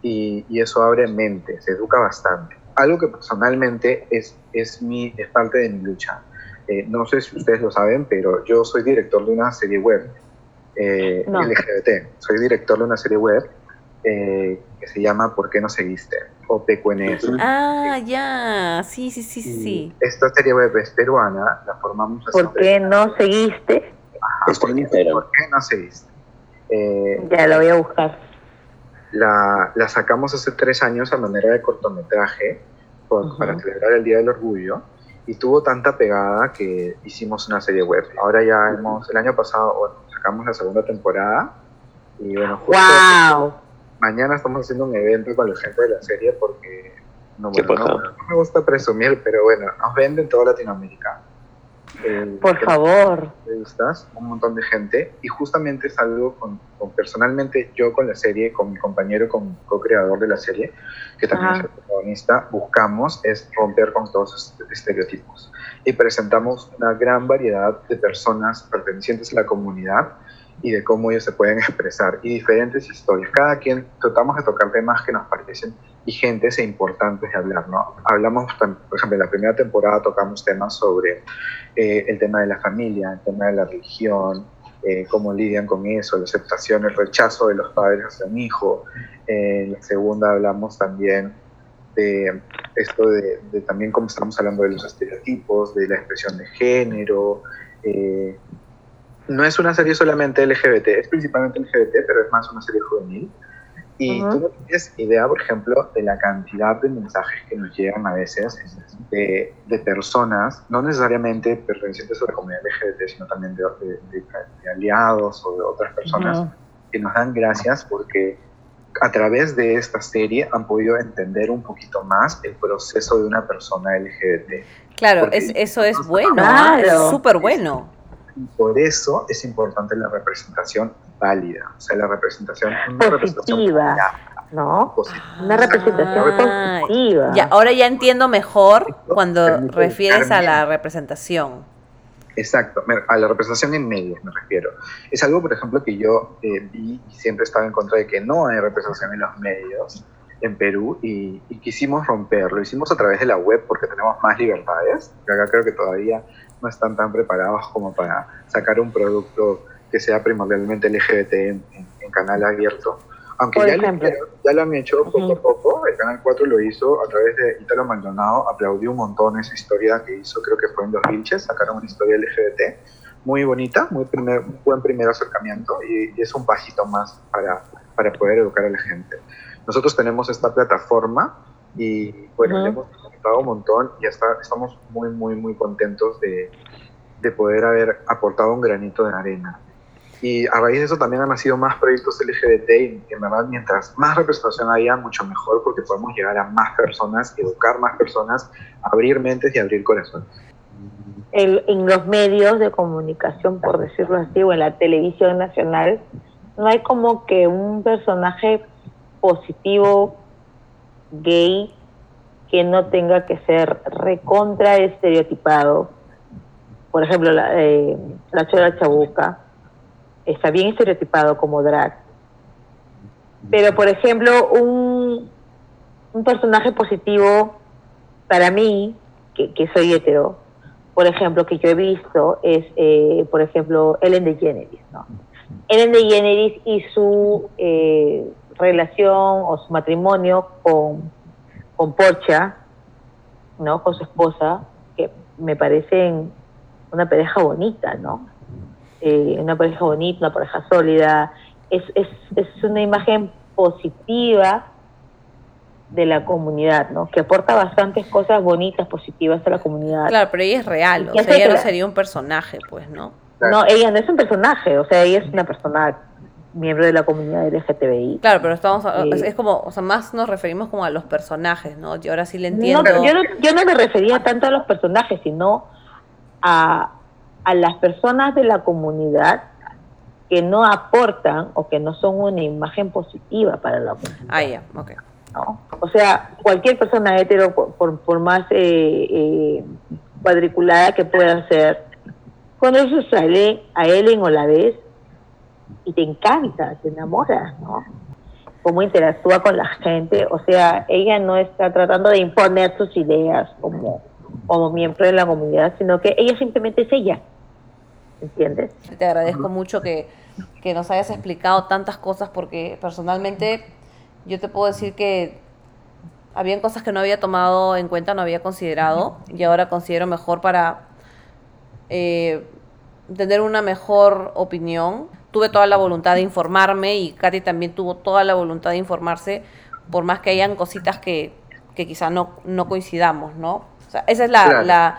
y, y eso abre mente, se educa bastante. Algo que personalmente es, es, mi, es parte de mi lucha. Eh, no sé si ustedes lo saben, pero yo soy director de una serie web eh, No. LGBT. Soy director de una serie web eh, que se llama ¿Por qué no seguiste? o PQNS. Ah, ya. Sí, sí, sí, sí. Esta serie web es peruana, la formamos hace ¿Por qué no seguiste? Ajá, ¿por qué- Instagram. ¿Por qué no seguiste? Eh, Ya la voy a buscar. La, la sacamos hace tres años a manera de cortometraje por- para celebrar el Día del Orgullo y tuvo tanta pegada que hicimos una serie web. Ahora ya hemos, el año pasado, bueno, sacamos la segunda temporada y bueno, justo ¡Wow! mañana estamos haciendo un evento con la gente de la serie porque no, bueno, no me gusta presumir, pero bueno, nos venden toda Latinoamérica. Eh, Por favor. entrevistas, un montón de gente, y justamente es algo con, con- personalmente yo con la serie, con mi compañero, con co-creador de la serie, que también Ajá. es el protagonista, buscamos es romper con todos estos estereotipos. Y presentamos una gran variedad de personas pertenecientes a la comunidad y de cómo ellos se pueden expresar, y diferentes historias. Cada quien tratamos de tocar temas que nos parecen vigentes e importantes de hablar, ¿no? Hablamos, por ejemplo, en la primera temporada tocamos temas sobre eh, el tema de la familia, el tema de la religión, eh, cómo lidian con eso, la aceptación, el rechazo de los padres hacia un hijo. En la segunda hablamos también de esto de, de también cómo estamos hablando de los estereotipos, de la expresión de género. eh, no es una serie solamente LGBT, es principalmente LGBT, pero es más una serie juvenil. Y Ujú. tú no tienes idea, por ejemplo, de la cantidad de mensajes que nos llegan a veces de, de personas, no necesariamente pertenecientes a la comunidad LGBT, sino también de, de- de- de aliados o de otras personas, Ujú. que nos dan gracias porque a través de esta serie han podido entender un poquito más el proceso de una persona LGBT. Claro, es, eso es bueno, ¿ah? es súper bueno. Y por eso es importante la representación válida, o sea, la representación, una representación válida, ¿No? positiva. Una representación Ah, positiva. Ya, ahora ya entiendo mejor cuando Permite refieres a la representación. Exacto, a la representación en medios me refiero. Es algo, por ejemplo, que yo eh, vi y siempre estaba en contra de que no hay representación en los medios, en Perú y, y, quisimos romperlo. Lo hicimos a través de la web porque tenemos más libertades. Acá creo que todavía no están tan preparados como para sacar un producto que sea primordialmente LGBT en, en, canal abierto. Aunque ya, ya, lo han hecho poco a poco, el Canal 4 lo hizo a través de Italo Maldonado, aplaudió un montón esa historia que hizo, creo que fue en Los Vilches, sacaron una historia LGBT muy bonita, muy primer, buen primer acercamiento y, y, es un pasito más para, para poder educar a la gente. Nosotros tenemos esta plataforma y bueno, uh -huh. le hemos disfrutado un montón y está, estamos muy, muy, muy contentos de, de poder haber aportado un granito de arena. Y a raíz de eso también han nacido más proyectos LGBT y en verdad mientras más representación haya, mucho mejor porque podemos llegar a más personas, educar más personas, abrir mentes y abrir corazones. El, en los medios de comunicación, por decirlo así, o en la televisión nacional, no hay como que un personaje positivo gay que no tenga que ser recontra estereotipado. Por ejemplo, la, eh, la Chola Chabuca está bien estereotipado como drag. Pero, por ejemplo, un, un personaje positivo para mí, que, que, soy hetero, por ejemplo, que yo he visto, es, eh, por ejemplo, Ellen DeGeneres, ¿no? Ellen DeGeneres y su eh, relación o su matrimonio con, con Porcha, ¿no? Con su esposa, que me parecen una pareja bonita, ¿no? Eh, una pareja bonita, una pareja sólida. Es, es, es una imagen positiva de la comunidad, ¿no? Que aporta bastantes cosas bonitas, positivas a la comunidad. Claro, pero ella es real, o sea, ella no sería un personaje, pues, ¿no? No, ella no es un personaje, o sea, ella es una persona miembro de la comunidad LGTBI. Claro, pero estamos, eh, es como, o sea, más nos referimos como a los personajes, ¿no? Yo ahora sí le entiendo. No, yo, no, yo no me refería tanto a los personajes, sino a, a las personas de la comunidad que no aportan o que no son una imagen positiva para la comunidad. Ah, ya, yeah. ok. ¿no? O sea, cualquier persona hetero, por, por, por más eh, eh, cuadriculada que pueda ser, cuando eso sale a Ellen o la ves y te encanta, te enamoras, ¿no? Cómo interactúa con la gente, o sea, ella no está tratando de imponer sus ideas como, como miembro de la comunidad, sino que ella simplemente es ella, ¿entiendes? Te agradezco mucho que, que nos hayas explicado tantas cosas porque personalmente yo te puedo decir que habían cosas que no había tomado en cuenta, no había considerado y ahora considero mejor para eh, tener una mejor opinión. Tuve toda la voluntad de informarme y Katy también tuvo toda la voluntad de informarse, por más que hayan cositas que, que quizá no, no coincidamos, ¿no? Sea, esa es la, claro. la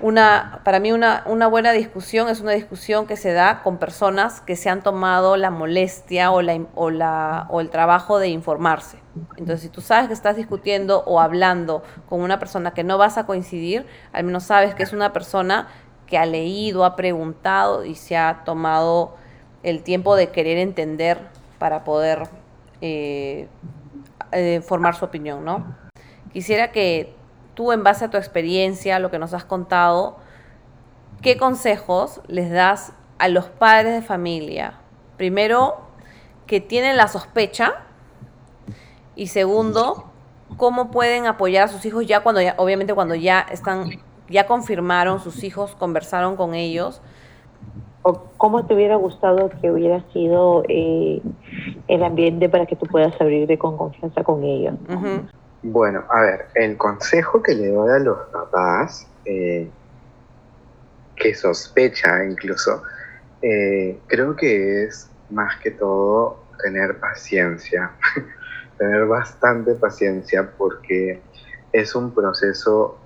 una, para mí una, una, buena discusión es una discusión que se da con personas que se han tomado la molestia o, la, o, la, o el trabajo de informarse. Entonces, si tú sabes que estás discutiendo o hablando con una persona que no vas a coincidir, al menos sabes que es una persona que ha leído, ha preguntado y se ha tomado el tiempo de querer entender para poder eh, eh, formar su opinión, ¿no? Quisiera que tú, en base a tu experiencia, lo que nos has contado, ¿qué consejos les das a los padres de familia? Primero, que tienen la sospecha y segundo, cómo pueden apoyar a sus hijos ya cuando ya, obviamente cuando ya están, ya confirmaron sus hijos, conversaron con ellos. O cómo te hubiera gustado que hubiera sido eh, el ambiente para que tú puedas abrirte con confianza con ellos. ¿no? Uh -huh. Bueno, a ver, el consejo que le doy a los papás, eh, que sospecha incluso, eh, creo que es más que todo tener paciencia, tener bastante paciencia porque es un proceso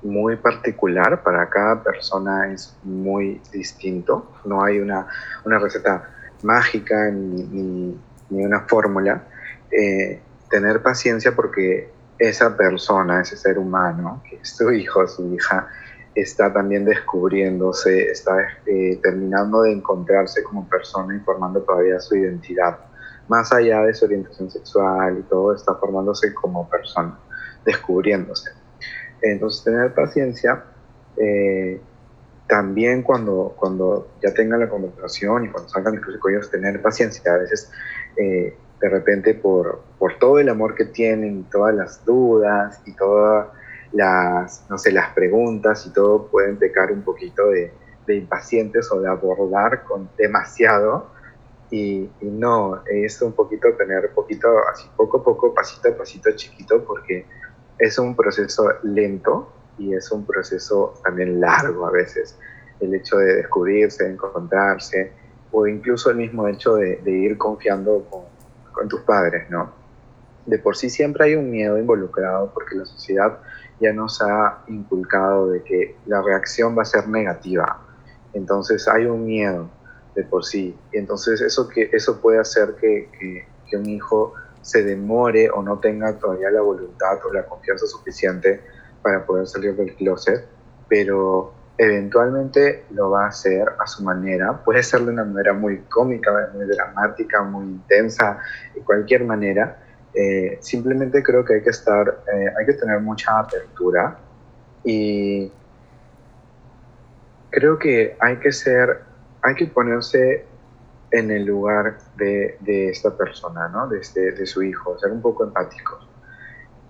muy particular, para cada persona es muy distinto, no hay una, una receta mágica ni, ni, una fórmula. Eh, tener paciencia porque esa persona, ese ser humano, que es tu hijo, su hija, está también descubriéndose, está eh, terminando de encontrarse como persona y formando todavía su identidad. Más allá de su orientación sexual y todo, está formándose como persona, descubriéndose. Entonces, tener paciencia, eh, también cuando, cuando ya tengan la conversación y cuando salgan incluso con ellos, tener paciencia. A veces eh, de repente por, por todo el amor que tienen, todas las dudas y todas las, no sé, las preguntas y todo, pueden pecar un poquito de, impacientes o de abordar con demasiado. Y, y, no, es un poquito tener poquito, así poco a poco, pasito a pasito chiquito, porque es un proceso lento y es un proceso también largo a veces. El hecho de descubrirse, de encontrarse, o incluso el mismo hecho de, de ir confiando con, con tus padres, ¿no? De por sí siempre hay un miedo involucrado porque la sociedad ya nos ha inculcado de que la reacción va a ser negativa. Entonces hay un miedo de por sí. Y entonces eso, que, eso puede hacer que, que, que un hijo se demore o no tenga todavía la voluntad o la confianza suficiente para poder salir del closet, pero eventualmente lo va a hacer a su manera. Puede ser de una manera muy cómica, muy dramática, muy intensa, de cualquier manera. Eh, simplemente creo que hay que estar, eh, hay que tener mucha apertura y creo que hay que ser, hay que ponerse en el lugar de, esta persona, ¿no? De, este, de su hijo, ser un poco empáticos.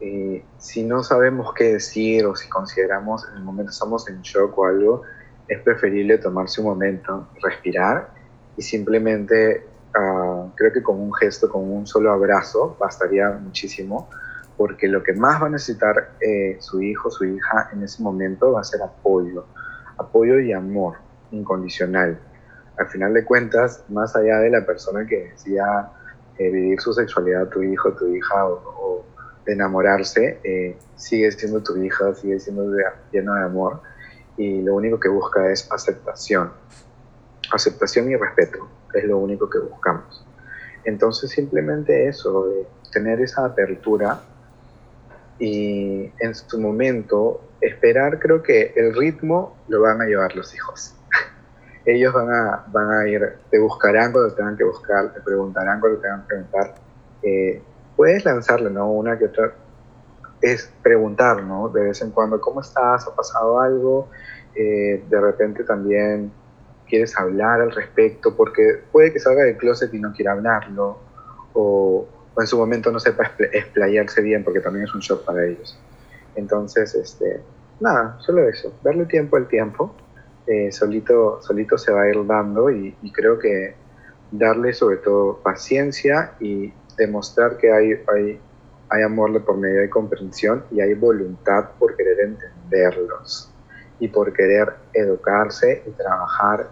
Eh, si no sabemos qué decir o si consideramos en el momento estamos en shock o algo, es preferible tomarse un momento, respirar y simplemente uh, creo que con un gesto, con un solo abrazo, bastaría muchísimo, porque lo que más va a necesitar eh, su hijo, su hija en ese momento va a ser apoyo, apoyo y amor incondicional. Al final de cuentas, más allá de la persona que decía eh, vivir su sexualidad, tu hijo, tu hija o, de enamorarse, eh, sigue siendo tu hija, sigue siendo de, lleno de amor y lo único que busca es aceptación. Aceptación y respeto es lo único que buscamos. Entonces simplemente eso, de tener esa apertura y en su momento esperar, creo que el ritmo lo van a llevar los hijos. Ellos van a, van a ir, te buscarán cuando tengan que buscar, te preguntarán cuando tengan que preguntar. Eh, puedes lanzarle, ¿no? Una que otra es preguntar, ¿no? De vez en cuando, ¿cómo estás? ¿Ha pasado algo? Eh, de repente también quieres hablar al respecto, porque puede que salga del closet y no quiera hablarlo, o, o en su momento no sepa explayarse bien, porque también es un shock para ellos. Entonces, este, nada, solo eso, darle tiempo al tiempo, eh, solito, solito se va a ir dando y, y creo que darle sobre todo paciencia y demostrar que hay, hay, hay amor por medio de comprensión y hay voluntad por querer entenderlos y por querer educarse y trabajar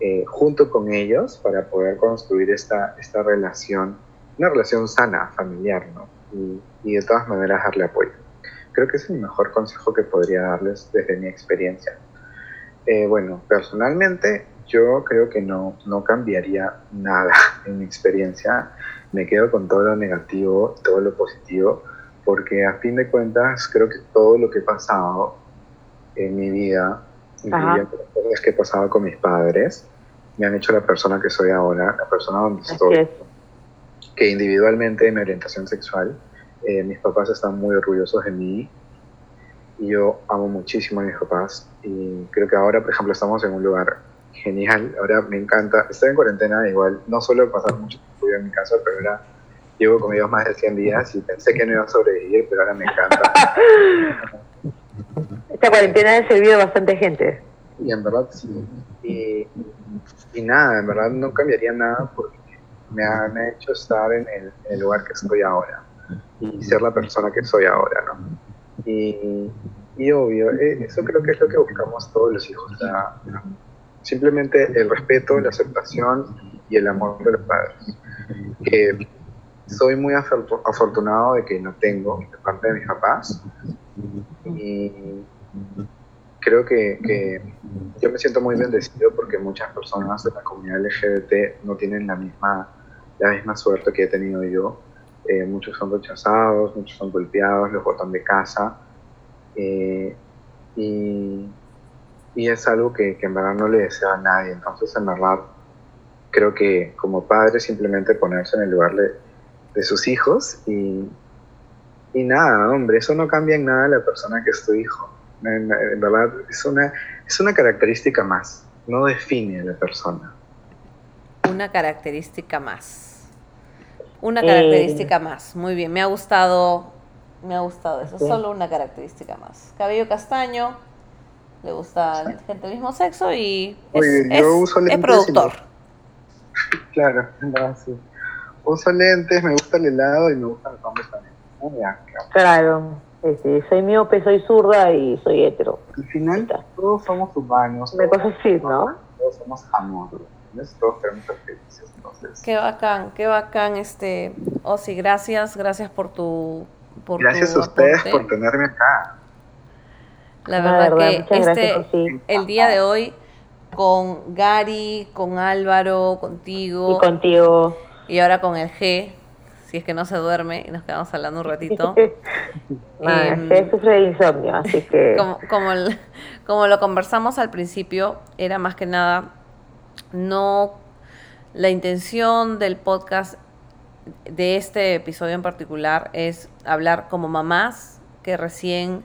eh, junto con ellos para poder construir esta, esta relación, una relación sana, familiar, ¿no? Y, y de todas maneras darle apoyo. Creo que es el mejor consejo que podría darles desde mi experiencia. Eh, bueno, personalmente yo creo que no, no cambiaría nada en mi experiencia me quedo con todo lo negativo, todo lo positivo, porque a fin de cuentas creo que todo lo que he pasado en mi vida, incluyendo las cosas que he pasado con mis padres, me han hecho la persona que soy ahora, la persona donde estoy. Que individualmente en mi orientación sexual, eh, mis papás están muy orgullosos de mí y yo amo muchísimo a mis papás y creo que ahora, por ejemplo, estamos en un lugar genial, ahora me encanta, estoy en cuarentena igual, no suelo pasar mucho tiempo en mi casa, pero ahora llevo con ellos más de 100 días y pensé que no iba a sobrevivir, pero ahora me encanta. Esta cuarentena ha servido a bastante gente. Y en verdad sí. Y, y nada, en verdad no cambiaría nada porque me ha, me ha hecho estar en el, en el, lugar que estoy ahora y ser la persona que soy ahora, ¿no? Y, y obvio, eh, eso creo que es lo que buscamos todos los hijos, sea, simplemente el respeto, la aceptación y el amor de los padres. Que soy muy afortunado de que no tengo de parte de mis papás y creo que, yo me siento muy bendecido porque muchas personas de la comunidad LGBT no tienen la misma, la misma suerte que he tenido yo. Eh, muchos son rechazados, muchos son golpeados, los botan de casa. Eh, y y es algo que, que, en verdad no le deseo a nadie. Entonces, en verdad, creo que como padre simplemente ponerse en el lugar de, de sus hijos y, y, nada, hombre, eso no cambia en nada la persona que es tu hijo. En, en, verdad, es una, es una característica más, no define a la persona. Una característica más. Una Eh, característica más. Muy bien, me ha gustado, me ha gustado eso. Sí. Solo una característica más. Cabello castaño, le gusta gente del mismo sexo y es, Oye, es- lentes y productor. Claro, no, sí. Uso lentes, me gusta el helado y me gustan los hombres también. Muy bien, claro. Claro, este, soy miope, soy zurda y soy hetero. Al final, todos somos humanos. Una todos- cosa así, ¿no? Todos somos amor. Todos ser felices. Entonces, Qué bacán, qué bacán este Osi, gracias, gracias por tu por gracias tu a ustedes aporte. por tenerme acá. La No, verdad, que gracias, este el día de hoy con Gary, con Álvaro, contigo Y contigo. y ahora con el G, si es que no se duerme y nos quedamos hablando un ratito. Em, usted sufre de insomnio, así que como, como, el- como lo conversamos al principio, era más que nada no la intención del podcast de este episodio en particular es hablar como mamás que recién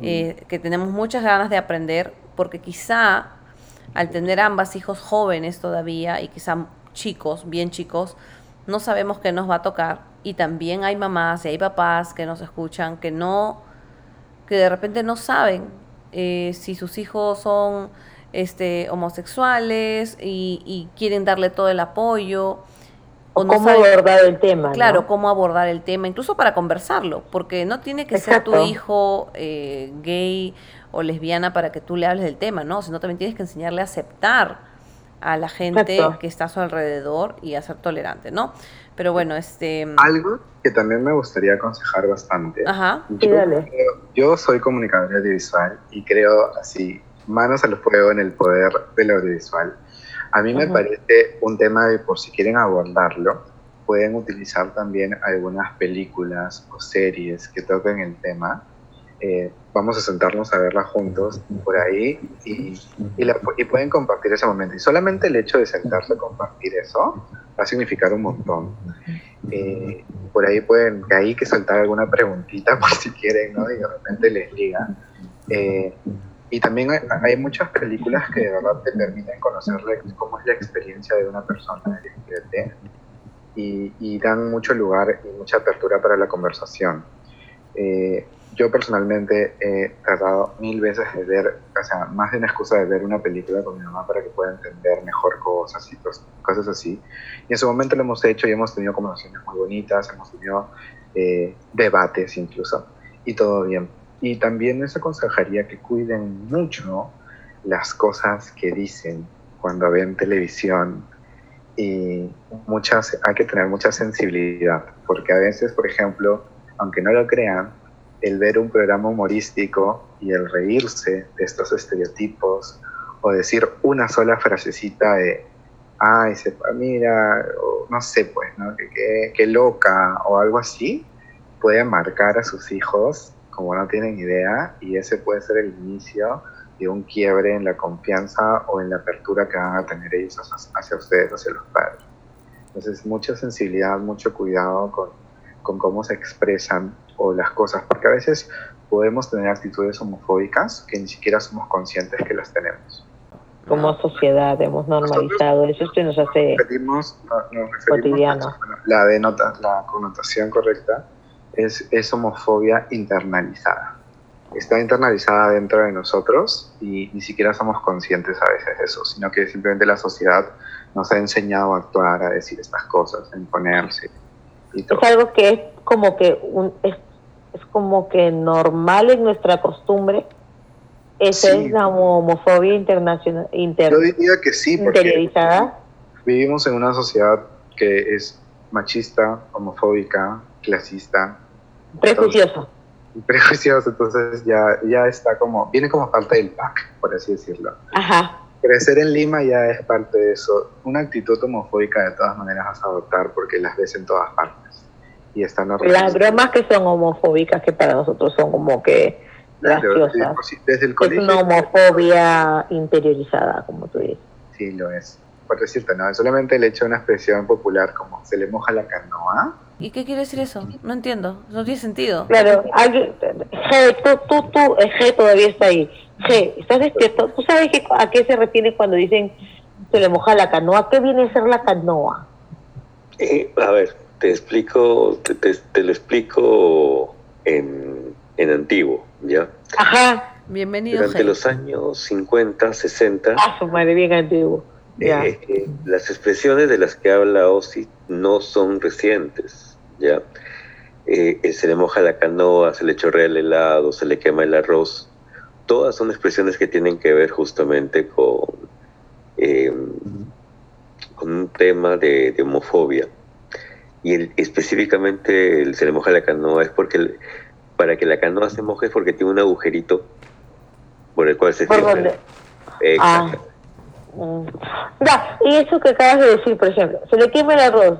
eh, que tenemos muchas ganas de aprender porque quizá al tener ambas hijos jóvenes todavía y quizá chicos, bien chicos, no sabemos qué nos va a tocar y también hay mamás y hay papás que nos escuchan que no que de repente no saben eh, si sus hijos son este, homosexuales y, y quieren darle todo el apoyo. O no cómo abordar el tema. ¿no? Claro, cómo abordar el tema, incluso para conversarlo, porque no tiene que ser tu hijo eh, gay o lesbiana para que tú le hables del tema, ¿no? Sino también tienes que enseñarle a aceptar a la gente Exacto. que está a su alrededor y a ser tolerante, ¿no? Pero bueno, este... Algo que también me gustaría aconsejar bastante. Ajá, Sí, Yo, yo soy comunicador audiovisual y creo así, manos al fuego en el poder del audiovisual. A mí me parece un tema de por si quieren abordarlo, pueden utilizar también algunas películas o series que toquen el tema. Eh, vamos a sentarnos a verla juntos por ahí y, y, la- y pueden compartir ese momento. Y solamente el hecho de sentarse a compartir eso va a significar un montón. Eh, por ahí pueden, que ahí que soltar alguna preguntita por si quieren, ¿no? Y de repente les liga. Eh, y también hay, hay muchas películas que de verdad te permiten conocer cómo es la experiencia de una persona LGBT y, y dan mucho lugar y mucha apertura para la conversación. Eh, yo personalmente he tratado mil veces de ver, o sea, más de una excusa de ver una película con mi mamá para que pueda entender mejor cosas y cos- cosas así. Y en su momento lo hemos hecho y hemos tenido conversaciones muy bonitas, hemos tenido eh, debates incluso, y todo bien. Y también les aconsejaría que cuiden mucho las cosas que dicen cuando ven televisión y muchas, hay que tener mucha sensibilidad, porque a veces, por ejemplo, aunque no lo crean, el ver un programa humorístico y el reírse de estos estereotipos o decir una sola frasecita de, ay, se, mira, o no sé, pues, ¿no? Que loca o algo así, puede marcar a sus hijos como no tienen idea y ese puede ser el inicio de un quiebre en la confianza o en la apertura que van a tener ellos hacia, hacia ustedes, hacia los padres. Entonces, mucha sensibilidad, mucho cuidado con, con cómo se expresan o las cosas, porque a veces podemos tener actitudes homofóbicas que ni siquiera somos conscientes que las tenemos. Como sociedad hemos normalizado eso, esto nos hace... nos referimos Cotidiano. bueno, la, denota, la connotación correcta es, es homofobia internalizada. Está internalizada dentro de nosotros y ni siquiera somos conscientes a veces de eso, sino que simplemente la sociedad nos ha enseñado a actuar, a decir estas cosas, a imponerse y todo. Es algo que es como que un, es, es como que normal en nuestra costumbre. Esa Sí. es la homofobia internacional, inter- Yo diría que sí, porque interiorizada. vivimos en una sociedad que es machista, homofóbica, clasista, Prejuiciosa. prejuiciosa, entonces ya, ya está como, viene como parte del pack, por así decirlo. Ajá. Crecer en Lima ya es parte de eso. Una actitud homofóbica de todas maneras vas a adoptar porque las ves en todas partes. Y están Las bromas que son homofóbicas, que para nosotros son como que Claro, graciosas. desde, desde el Es colegio una homofobia interiorizada, como tú dices. sí lo es. Por decirte, no, es solamente el hecho de una expresión popular como se le moja la canoa. ¿Y qué quiere decir eso? No entiendo, no tiene sentido. Claro, alguien, G, tú, tú, tú, eh, G todavía está ahí. G, ¿estás despierto? ¿Tú sabes qué- a qué se refiere cuando dicen se le moja la canoa? ¿Qué viene a ser la canoa? Eh, a ver, te explico, te, te- te lo explico en, en antiguo, ¿ya? Ajá. Bienvenido, Durante los años 50, 60, Ah, su madre, bien antiguo. Eh, eh, las expresiones de las que habla Ozzy no son recientes, ¿ya? Eh, eh, se le moja la canoa, se le chorrea el helado, se le quema el arroz. Todas son expresiones que tienen que ver justamente con, eh, con un tema de, de homofobia. Y el- específicamente el se le moja la canoa es porque el- para que la canoa se moje es porque tiene un agujerito por el cual se ¿Por dónde? Exacto. Mm. Ya, y eso que acabas de decir, por ejemplo, se le quema el arroz.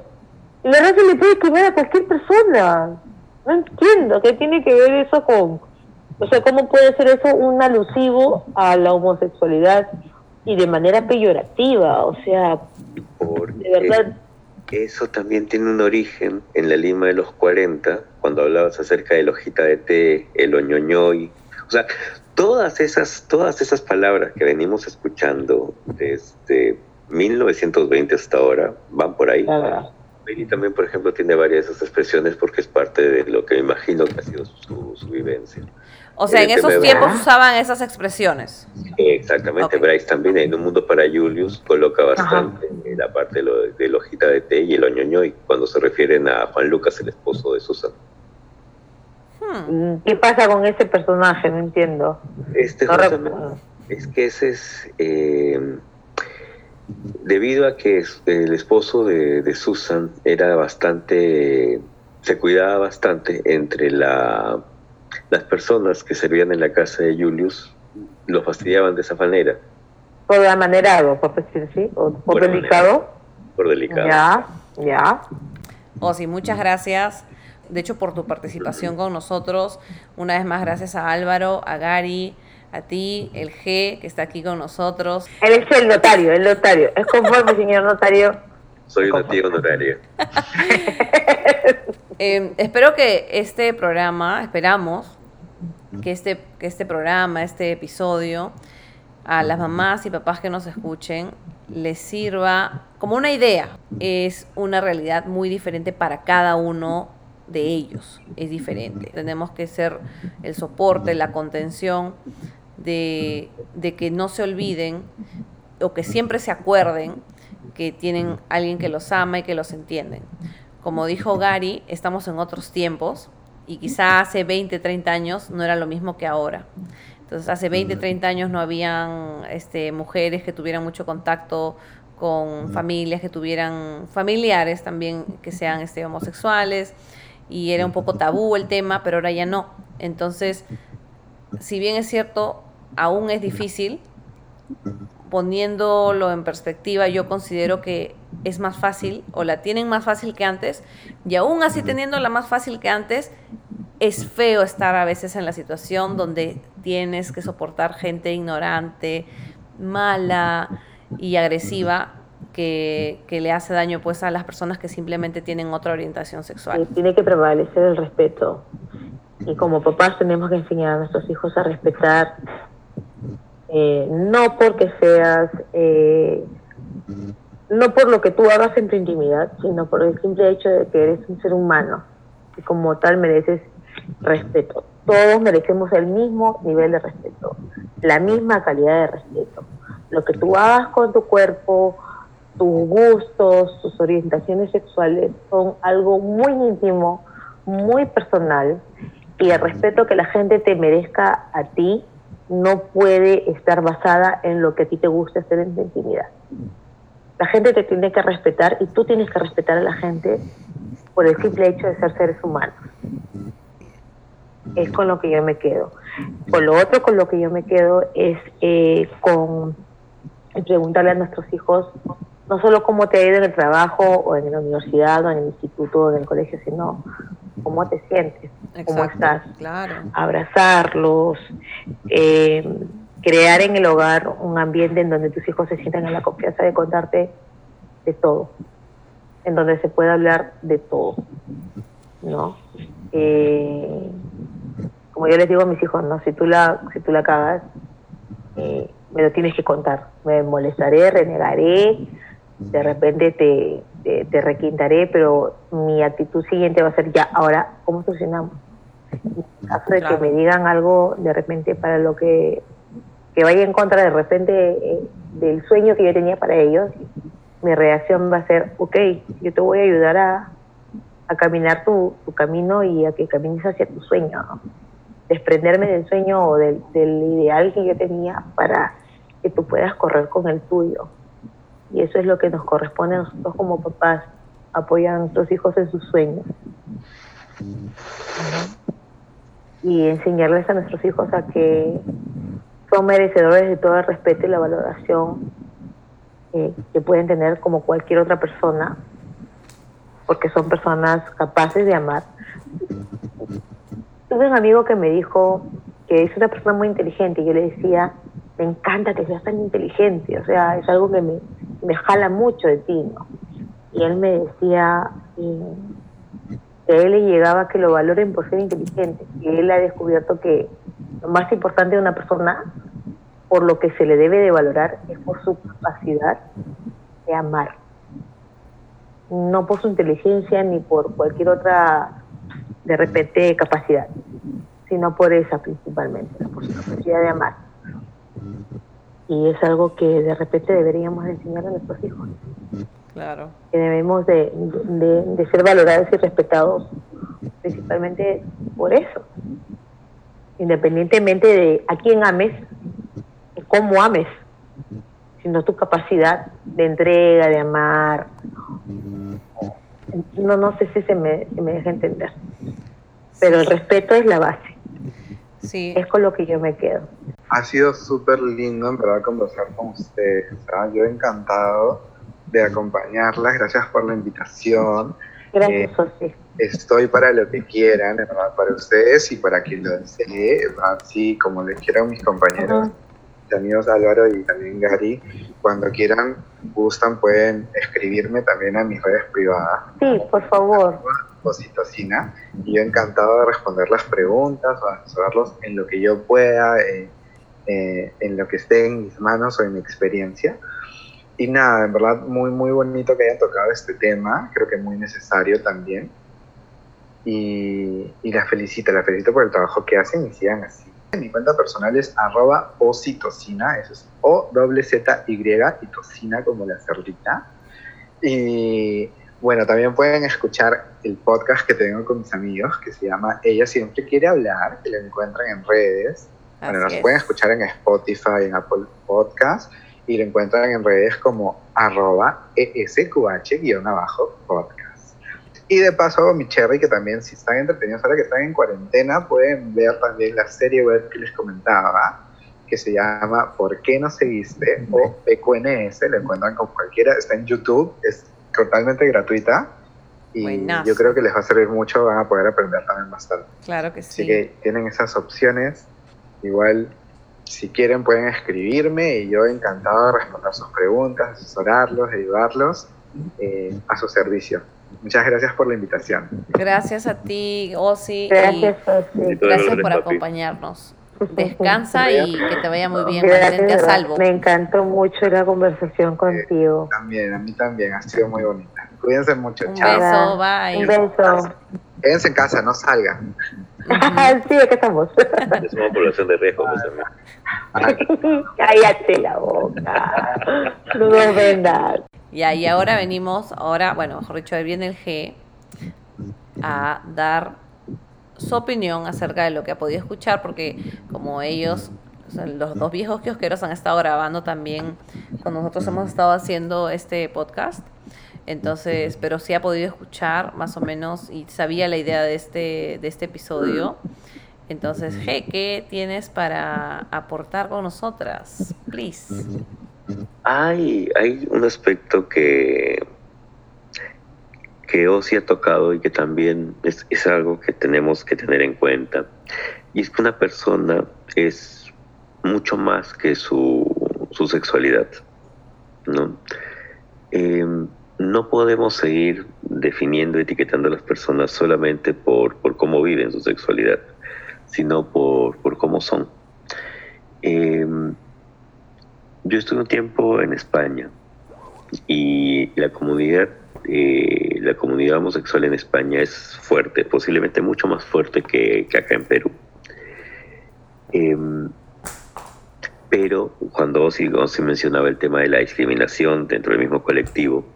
Arroz se le puede quemar a cualquier persona. No entiendo qué tiene que ver eso con... O sea, ¿cómo puede ser eso un alusivo a la homosexualidad y de manera peyorativa? O sea, Porque de verdad... eso también tiene un origen en la Lima de los 40, cuando hablabas acerca de la hojita de té, el oñoñoy. O sea, todas esas, todas esas palabras que venimos escuchando desde 1920 hasta ahora van por ahí. Claro. Y también, por ejemplo, tiene varias de esas expresiones porque es parte de lo que me imagino que ha sido su, su vivencia. O sea, en esos tiempos usaban esas expresiones. Exactamente, Ok. Bryce también en Un Mundo para Julius coloca bastante en la parte de, lo, de la hojita de té y el oñoñoy cuando se refieren a Juan Lucas, el esposo de Susan. Hmm. Mm, ¿Qué pasa con ese personaje? No entiendo. Este No es que ese es eh, debido a que es- el esposo de, de Susan era bastante, se cuidaba bastante entre la, las personas que servían en la casa de Julius, lo fastidiaban de esa manera, Por amanerado, por decir así, o por Por delicado. por delicado. Ya, ya. Osi, muchas gracias. De hecho, por tu participación con nosotros. Una vez más, gracias a Álvaro, a Gary, a ti, el G, que está aquí con nosotros. Él es el notario, el notario. Es conforme, señor notario. Soy una tía honoraria. Eh, espero que este programa, esperamos que este, que este programa, este episodio, a las mamás y papás que nos escuchen, les sirva como una idea. Es una realidad muy diferente para cada uno de ellos. Es diferente. Tenemos que ser el soporte, la contención de, de que no se olviden o que siempre se acuerden que tienen alguien que los ama y que los entienden. Como dijo Gary, estamos en otros tiempos y quizá hace 20, 30 años no era lo mismo que ahora. Entonces, hace 20, 30 años no habían este, mujeres que tuvieran mucho contacto con familias, que tuvieran familiares también que sean este, homosexuales y era un poco tabú el tema, pero ahora ya no. Entonces, si bien es cierto, aún es difícil, poniéndolo en perspectiva, yo considero que es más fácil o la tienen más fácil que antes y aún así teniéndola más fácil que antes, es feo estar a veces en la situación donde tienes que soportar gente ignorante, mala y agresiva que, que le hace daño pues a las personas que simplemente tienen otra orientación Eh, sexual. tiene que prevalecer el respeto. Y como papás tenemos que enseñar a nuestros hijos a respetar, eh, no porque seas, eh, no por lo que tú hagas en tu intimidad, sino por el simple hecho de que eres un ser humano y como tal mereces respeto. Todos merecemos el mismo nivel de respeto, la misma calidad de respeto. Lo que tú hagas con tu cuerpo, tus gustos, tus orientaciones sexuales son algo muy íntimo, muy personal y el respeto que la gente te merezca a ti no puede estar basada en lo que a ti te gusta hacer en tu intimidad. La gente te tiene que respetar y tú tienes que respetar a la gente por el simple hecho de ser seres humanos. Es con lo que yo me quedo. Con lo otro con lo que yo me quedo es eh, con preguntarle a nuestros hijos no solo cómo te ha ido en el trabajo o en la universidad o en el instituto o en el colegio, sino cómo te sientes, cómo Exacto, estás, Claro. abrazarlos, eh, crear en el hogar un ambiente en donde tus hijos se sientan en la confianza de contarte de todo, en donde se pueda hablar de todo, ¿no? Eh, como yo les digo a mis hijos, no, si tú la, si tú la cagas, eh, me lo tienes que contar, me molestaré, renegaré, de repente te, te, requintaré, pero mi actitud siguiente va a ser ya, ahora, ¿cómo solucionamos? En caso de que me digan algo de repente para lo que, que vaya en contra de repente eh, del sueño que yo tenía para ellos, mi reacción va a ser, ok, yo te voy a ayudar a, a caminar tu, tu, camino y a que camines hacia tu sueño, desprenderme del sueño o del, del ideal que yo tenía para que tú puedas correr con el tuyo. Y eso es lo que nos corresponde a nosotros como papás, apoyar a nuestros hijos en sus sueños. Y enseñarles a nuestros hijos a que son merecedores de todo el respeto y la valoración eh, que pueden tener como cualquier otra persona, porque son personas capaces de amar. Tuve un amigo que me dijo que es una persona muy inteligente y yo le decía, me encanta que seas tan inteligente, o sea, es algo que me, me jala mucho de ti, ¿no? Y él me decía que a él le llegaba que lo valoren por ser inteligente, que él ha descubierto que lo más importante de una persona, por lo que se le debe de valorar, es por su capacidad de amar. No por su inteligencia ni por cualquier otra, de repente, capacidad, sino por esa principalmente, por su capacidad de amar y es algo que de repente deberíamos enseñar a nuestros hijos. Claro. Que debemos de, de, ser valorados y respetados principalmente por eso. Independientemente de a quién ames, cómo ames, sino tu capacidad de entrega, de amar. No, no sé si se me, se me deja entender. Pero el respeto es la base. Sí. Es con lo que yo me quedo. Ha sido súper lindo, en verdad, conversar con ustedes. Yo encantado de acompañarlas. Gracias por la invitación. Gracias, eh, Estoy para lo que quieran, verdad, para ustedes y para quien lo desee. Así como les quieran mis compañeros, mis amigos Álvaro y también Gary. Cuando quieran, gustan, pueden escribirme también a mis redes privadas. Sí, por favor oxitocina y yo encantado de responder las preguntas o asesorarlos en lo que yo pueda, eh, eh, en lo que esté en mis manos o en mi experiencia. Y nada, en verdad muy, muy bonito que hayan tocado este tema, creo que muy necesario también. Y, y la felicito, la felicito por el trabajo que hacen y sigan así. Mi cuenta personal es arroba ocitocina, eso es O-Z-Y y tocina como la cerdita. Y bueno, también pueden escuchar el podcast que tengo con mis amigos, que se llama Ella Siempre Quiere Hablar, que lo encuentran en redes. Bueno, nos pueden escuchar en Spotify, en Apple Podcast, y lo encuentran en redes como arroba esqh-podcast. Y de paso, mi cherry, que también si están entretenidos ahora que están en cuarentena, pueden ver también la serie web que les comentaba, que se llama ¿Por qué no seguiste? o PQNS, lo encuentran con cualquiera, está en YouTube, es totalmente gratuita. Y yo creo que les va a servir mucho, van a poder aprender también bastante. Claro que sí. Así que tienen esas opciones. Igual, si quieren, pueden escribirme y yo encantado de responder sus preguntas, asesorarlos, ayudarlos eh, a su servicio. Muchas gracias por la invitación. Gracias a ti, Osi. Gracias, y Gracias por acompañarnos. Descansa y que te vaya muy bien, a salvo. Me encantó mucho la conversación contigo. también, a mí también, ha sido muy bonita. Cuídense mucho, Un chao. beso, bye. Un beso. Quédense en casa, no salgan. Sí, aquí estamos. Es una población de riesgo, pues, Cállate la boca. No nos vendas. Ya, y ahora venimos, ahora, bueno, mejor dicho, viene el G a dar su opinión acerca de lo que ha podido escuchar, porque como ellos, los dos viejos kiosqueros han estado grabando también cuando nosotros hemos estado haciendo este podcast. Entonces, pero sí ha podido escuchar más o menos y sabía la idea de este, de este episodio. Entonces, G, ¿qué tienes para aportar con nosotras? Please. Hay, hay un aspecto que que Osi ha tocado y que también es, es, algo que tenemos que tener en cuenta. Y es que una persona es mucho más que su, su sexualidad. ¿no? Em, no podemos seguir definiendo, etiquetando a las personas solamente por, por cómo viven su sexualidad, sino por, por cómo son. Eh, yo estuve un tiempo en España Y la comunidad, eh, la comunidad homosexual en España es fuerte, posiblemente mucho más fuerte que, acá en Perú. Em, pero cuando Ozzy, mencionaba el tema de la discriminación dentro del mismo colectivo,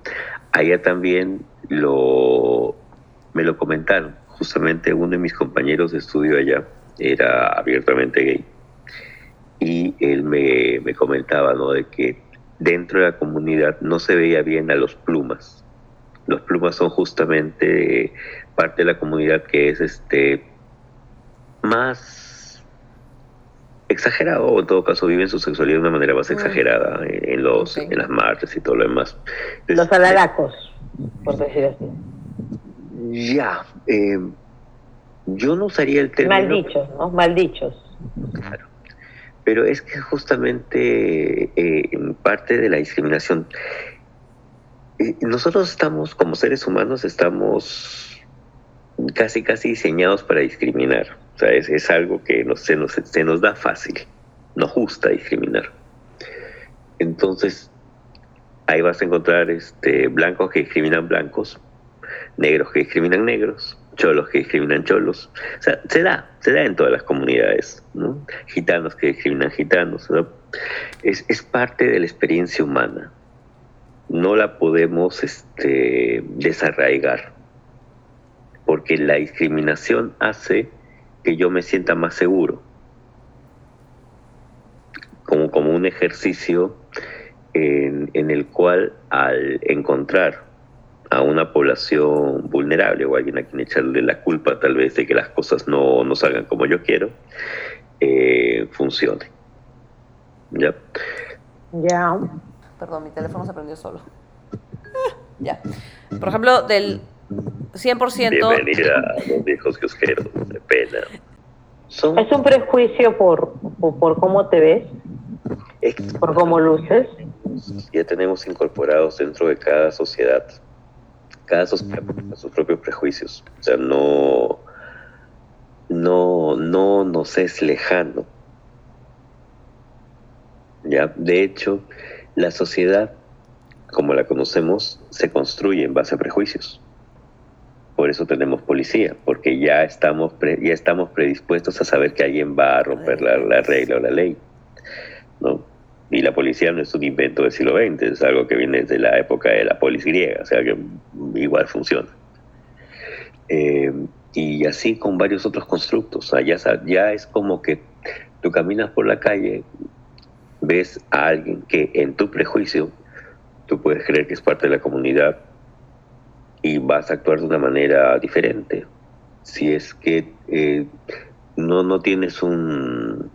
allá también lo, me lo comentaron. Justamente uno de mis compañeros de estudio allá era abiertamente gay. Y él me, me comentaba ¿no? de que dentro de la comunidad no se veía bien a los plumas. Los plumas son justamente parte de la comunidad que es este más exagerado, o en todo caso viven su sexualidad de una manera más mm. exagerada en, los, en las marchas y todo lo demás. los alaracos, por decir así. Ya, eh, yo no usaría el término... Maldichos, ¿no? Maldichos. Claro pero es que justamente eh, en parte de la discriminación, eh, nosotros estamos, como seres humanos, estamos casi, casi diseñados para discriminar. O sea, es, algo que se, nos, se nos da fácil, nos gusta discriminar. Entonces, ahí vas a encontrar este, blancos que discriminan blancos, negros que discriminan negros, cholos que discriminan cholos. O sea, se da, se da en todas las comunidades, ¿no? Gitanos que discriminan gitanos. Es, es, parte de la experiencia humana. No la podemos este, desarraigar, porque la discriminación hace que yo me sienta más seguro, como, como un ejercicio en, en el cual al encontrar a una población vulnerable o a alguien a quien echarle la culpa tal vez de que las cosas no, no salgan como yo quiero, eh, funcione. ¿Ya? Ya. Perdón, mi teléfono se prendió solo. ya. Por ejemplo, del 100%... Bienvenida a los viejos que os quiero, de pena. ¿Es un prejuicio por, por, cómo te ves? ¿Por cómo luces? Ya tenemos incorporados dentro de cada sociedad cada sociedad sus propios prejuicios. O sea, no, no, no nos es lejano. ¿Ya? De hecho, la sociedad, como la conocemos, se construye en base a prejuicios. Por eso tenemos policía, porque ya estamos, ya estamos predispuestos a saber que alguien va a romper la, la regla o la ley. ¿no? Y la policía no es un invento del siglo XX, es algo que viene desde la época de la polis griega, o sea que igual funciona. Eh, y así con varios otros constructos. O ya, ya es como que tú caminas por la calle, ves a alguien que en tu prejuicio tú puedes creer que es parte de la comunidad y vas a actuar de una manera diferente. Si es que eh, no, no tienes un,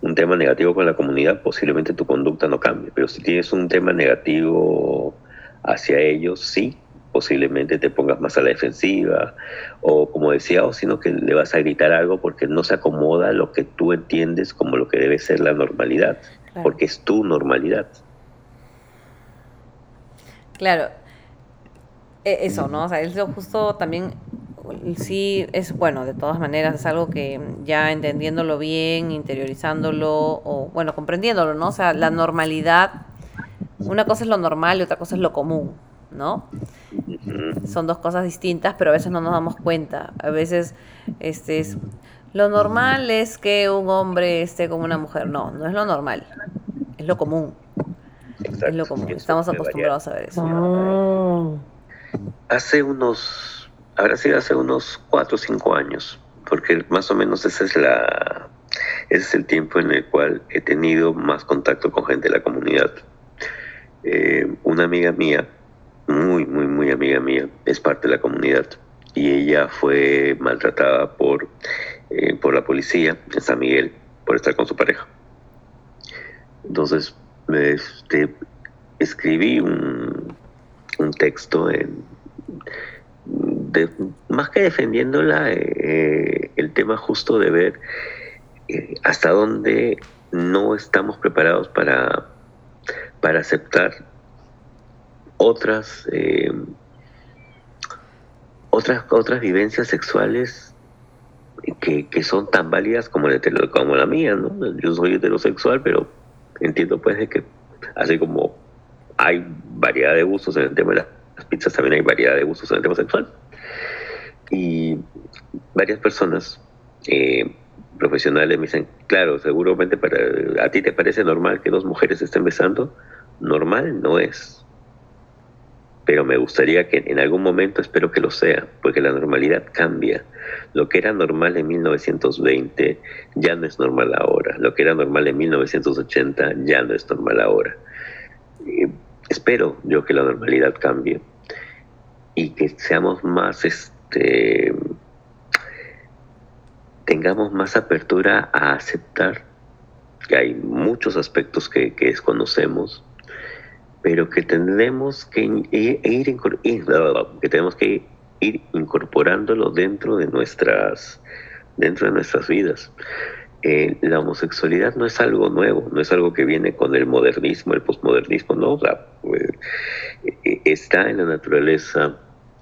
un tema negativo con la comunidad, posiblemente tu conducta no cambie, pero si tienes un tema negativo hacia ellos, sí, posiblemente te pongas más a la defensiva, o como decía, o sino que le vas a gritar algo porque no se acomoda lo que tú entiendes como lo que debe ser la normalidad, porque es tu normalidad. Claro, eso, ¿no? O sea, eso justo también sí es bueno, de todas maneras es algo que ya entendiéndolo bien, interiorizándolo o bueno, comprendiéndolo, ¿no? O sea, la normalidad, una cosa es lo normal y otra cosa es lo común, ¿no? Son dos cosas distintas, pero a veces no nos damos cuenta. A veces este es lo normal es que un hombre esté con una mujer, no, no es lo normal, es lo común. Es lo común, estamos acostumbrados a ver eso. Ah. Hace unos habrá sido hace unos cuatro o cinco años, porque más o menos ese es, la, ese es el tiempo en el cual he tenido más contacto con gente de la comunidad. Eh, una amiga mía, muy, muy, muy amiga mía, es parte de la comunidad y ella fue maltratada por, eh, por la policía en San Miguel por estar con su pareja. Entonces, este, escribí un, un texto en, más que defendiéndola, eh, el tema justo de ver eh, hasta dónde no estamos preparados para, para aceptar otras, eh, otras, otras vivencias sexuales que, que, son tan válidas como la, como la mía, ¿no? Yo soy heterosexual, pero entiendo pues de que así como hay variedad de gustos en el tema de las pizzas, también hay variedad de gustos en el tema sexual. Y varias personas eh, profesionales me dicen, claro, seguramente para a ti te parece normal que dos mujeres estén besando, normal no es. Pero me gustaría que en algún momento espero que lo sea, porque la normalidad cambia. Lo que era normal en 1920 ya no es normal ahora. Lo que era normal en 1980 ya no es normal ahora. Espero yo que la normalidad cambie y que seamos más este, tengamos más apertura a aceptar que hay muchos aspectos que, desconocemos, pero que tenemos que ir, que tenemos que ir incorporándolo dentro de nuestras, dentro de nuestras vidas. Eh, la homosexualidad no es algo nuevo, no es algo que viene con el modernismo, el posmodernismo, no, pues, eh, está en la naturaleza,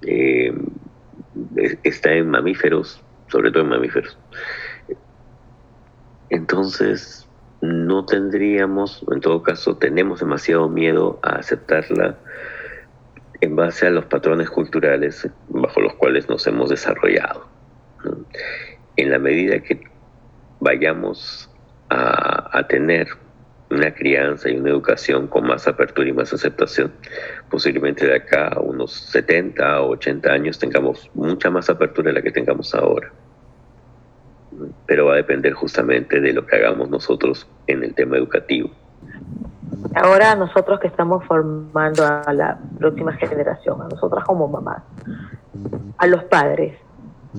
eh, está en mamíferos, sobre todo en mamíferos. Entonces, no tendríamos, en todo caso, tenemos demasiado miedo a aceptarla en base a los patrones culturales bajo los cuales nos hemos desarrollado. En la medida que vayamos a, a tener una crianza y una educación con más apertura y más aceptación, posiblemente de acá a unos 70 o 80 años tengamos mucha más apertura de la que tengamos ahora. Pero va a depender justamente de lo que hagamos nosotros en el tema educativo. Ahora nosotros que estamos formando a la próxima generación, a nosotras como mamás, a los padres,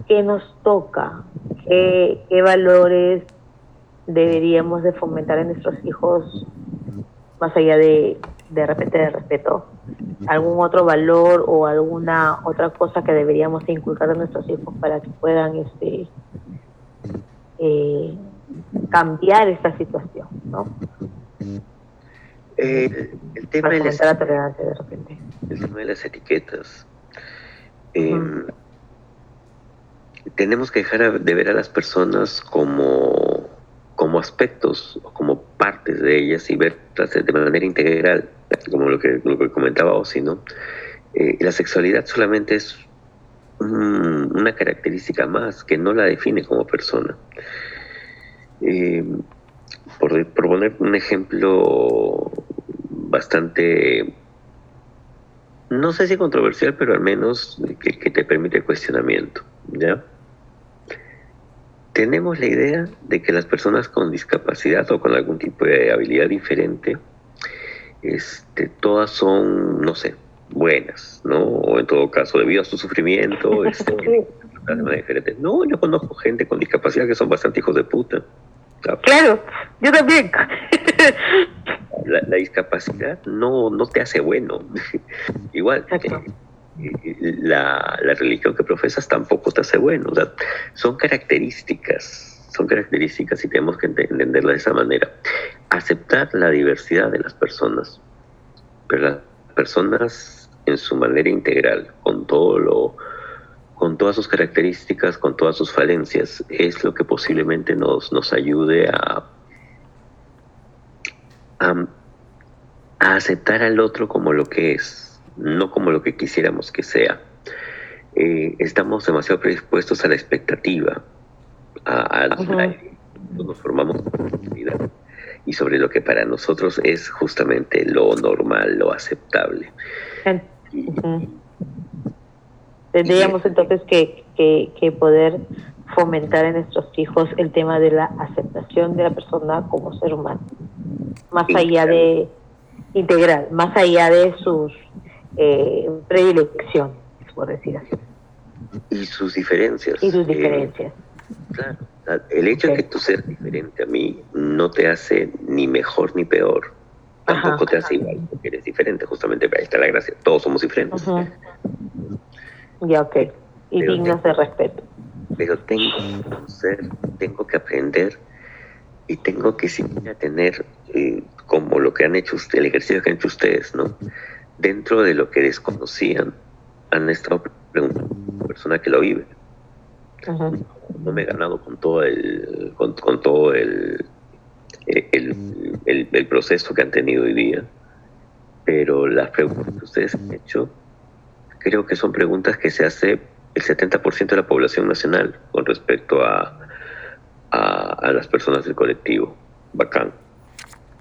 ¿qué nos toca? ¿Qué, qué valores deberíamos de fomentar en nuestros hijos más allá de de repente de respeto algún otro valor o alguna otra cosa que deberíamos inculcar a nuestros hijos para que puedan este eh, cambiar esta situación no eh, el tema de las, la de repente. el tema de las etiquetas. Em, tenemos que dejar de ver a las personas como como aspectos como partes de ellas y verlas de manera integral, como lo que, lo que comentaba Osi, ¿no? Eh, la sexualidad solamente es una característica más que no la define como persona. Eh, por, poner un ejemplo bastante, no sé si controversial, pero al menos que, que te permite cuestionamiento, ¿ya? Tenemos la idea de que las personas con discapacidad o con algún tipo de habilidad diferente, este, todas son, no sé, buenas, ¿no? O en todo caso, debido a su sufrimiento, este, diferente. No, yo conozco gente con discapacidad que son bastante hijos de puta. Claro, yo también. La, discapacidad no, no te hace bueno. Igual, la, religión que profesas tampoco te hace bueno. son características, son características y tenemos que entenderla de esa manera. Aceptar la diversidad de las personas, pero las personas en su manera integral, con todo lo, con todas sus características, con todas sus falencias, es lo que posiblemente nos, nos ayude a, a aceptar al otro como lo que es no como lo que quisiéramos que sea. Eh, estamos demasiado predispuestos a la expectativa, a, nos formamos y sobre lo que para nosotros es justamente lo normal, lo aceptable. Tendríamos entonces que, que, poder fomentar en nuestros hijos el tema de la aceptación de la persona como ser humano, más allá de integral, más allá de sus eh, predilección, por decir así. Y sus diferencias. Y sus eh, diferencias. claro, el hecho de que tú seas diferente a mí no te hace ni mejor ni peor. Tampoco te hace igual, porque eres diferente, justamente ahí está la gracia. Todos somos diferentes. Ya, ok. Y dignos de respeto. Pero tengo que conocer, tengo que aprender y tengo que siempre tener, eh, como lo que han hecho, el ejercicio que han hecho ustedes, ¿no? Dentro de lo que desconocían, han estado preguntando a una persona que lo vive. No me he ganado con todo el, con, todo el, el, el, proceso que han tenido hoy día, pero las preguntas que ustedes han hecho, creo que son preguntas que se hace el 70% de la población nacional con respecto a, a, a las personas del colectivo. Bacán.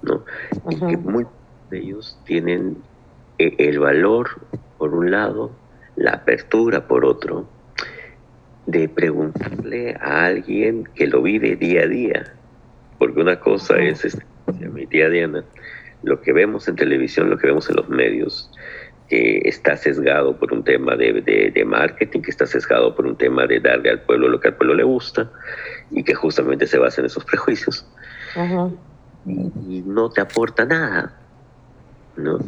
¿no? Y que muchos de ellos tienen eh, el valor, por un lado, la apertura, por otro, de preguntarle a alguien que lo vive día a día. Porque una cosa es, este, mi tía Diana, lo que vemos en televisión, lo que vemos en los medios, que está sesgado por un tema de, de, de, marketing, que está sesgado por un tema de darle al pueblo lo que al pueblo le gusta y que justamente se basa en esos prejuicios. Y no te aporta nada. ¿No?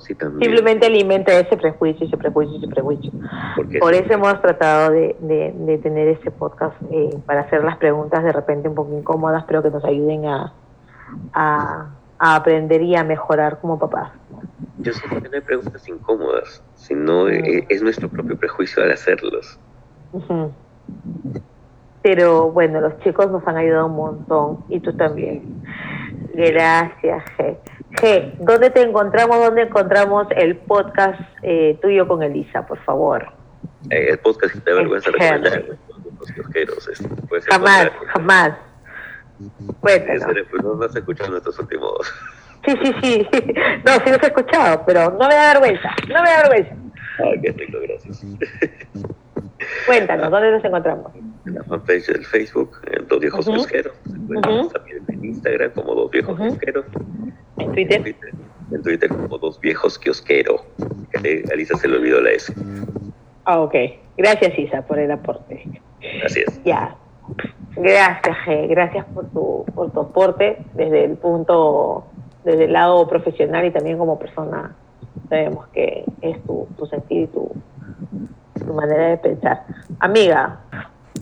Si también, Simplemente alimenta ese prejuicio, ese prejuicio, ese prejuicio. porque Por eso hemos tratado de, de, de tener este podcast eh, para hacer las preguntas de repente un poco incómodas, pero que nos ayuden a, a, a aprender y a mejorar como papás. yo siento que no hay preguntas incómodas, sino eh, es nuestro propio prejuicio al hacerlos. Pero bueno, los chicos nos han ayudado un montón y tú también. Gracias, G. G, ¿dónde te encontramos? ¿Dónde encontramos el podcast eh, tuyo con Elisa, por favor? Eh, el podcast que te da vergüenza recomendar, los kiosqueros, Jamás, jamás. Cuéntanos. Pues, no, has escuchado nuestros últimos. Sí, sí, sí. No, sí los he escuchado, pero no me da vergüenza. No me da vergüenza. Ah, qué rico, gracias. Cuéntanos, ¿dónde nos encontramos? En la fanpage del Facebook, en Dos Viejos Ujú. También en Instagram como Dos Viejos. En En Twitter. Twitter, en Twitter como Dos Viejos Kiosquero. Que a Lisa se le olvidó la S. Ah, ok. Gracias, Isa, por el aporte. Es. Ya. Gracias, G. Gracias por tu, por tu aporte desde el punto, desde el lado profesional y también como persona. Sabemos que es tu, tu sentido y tu, tu manera de pensar. Amiga,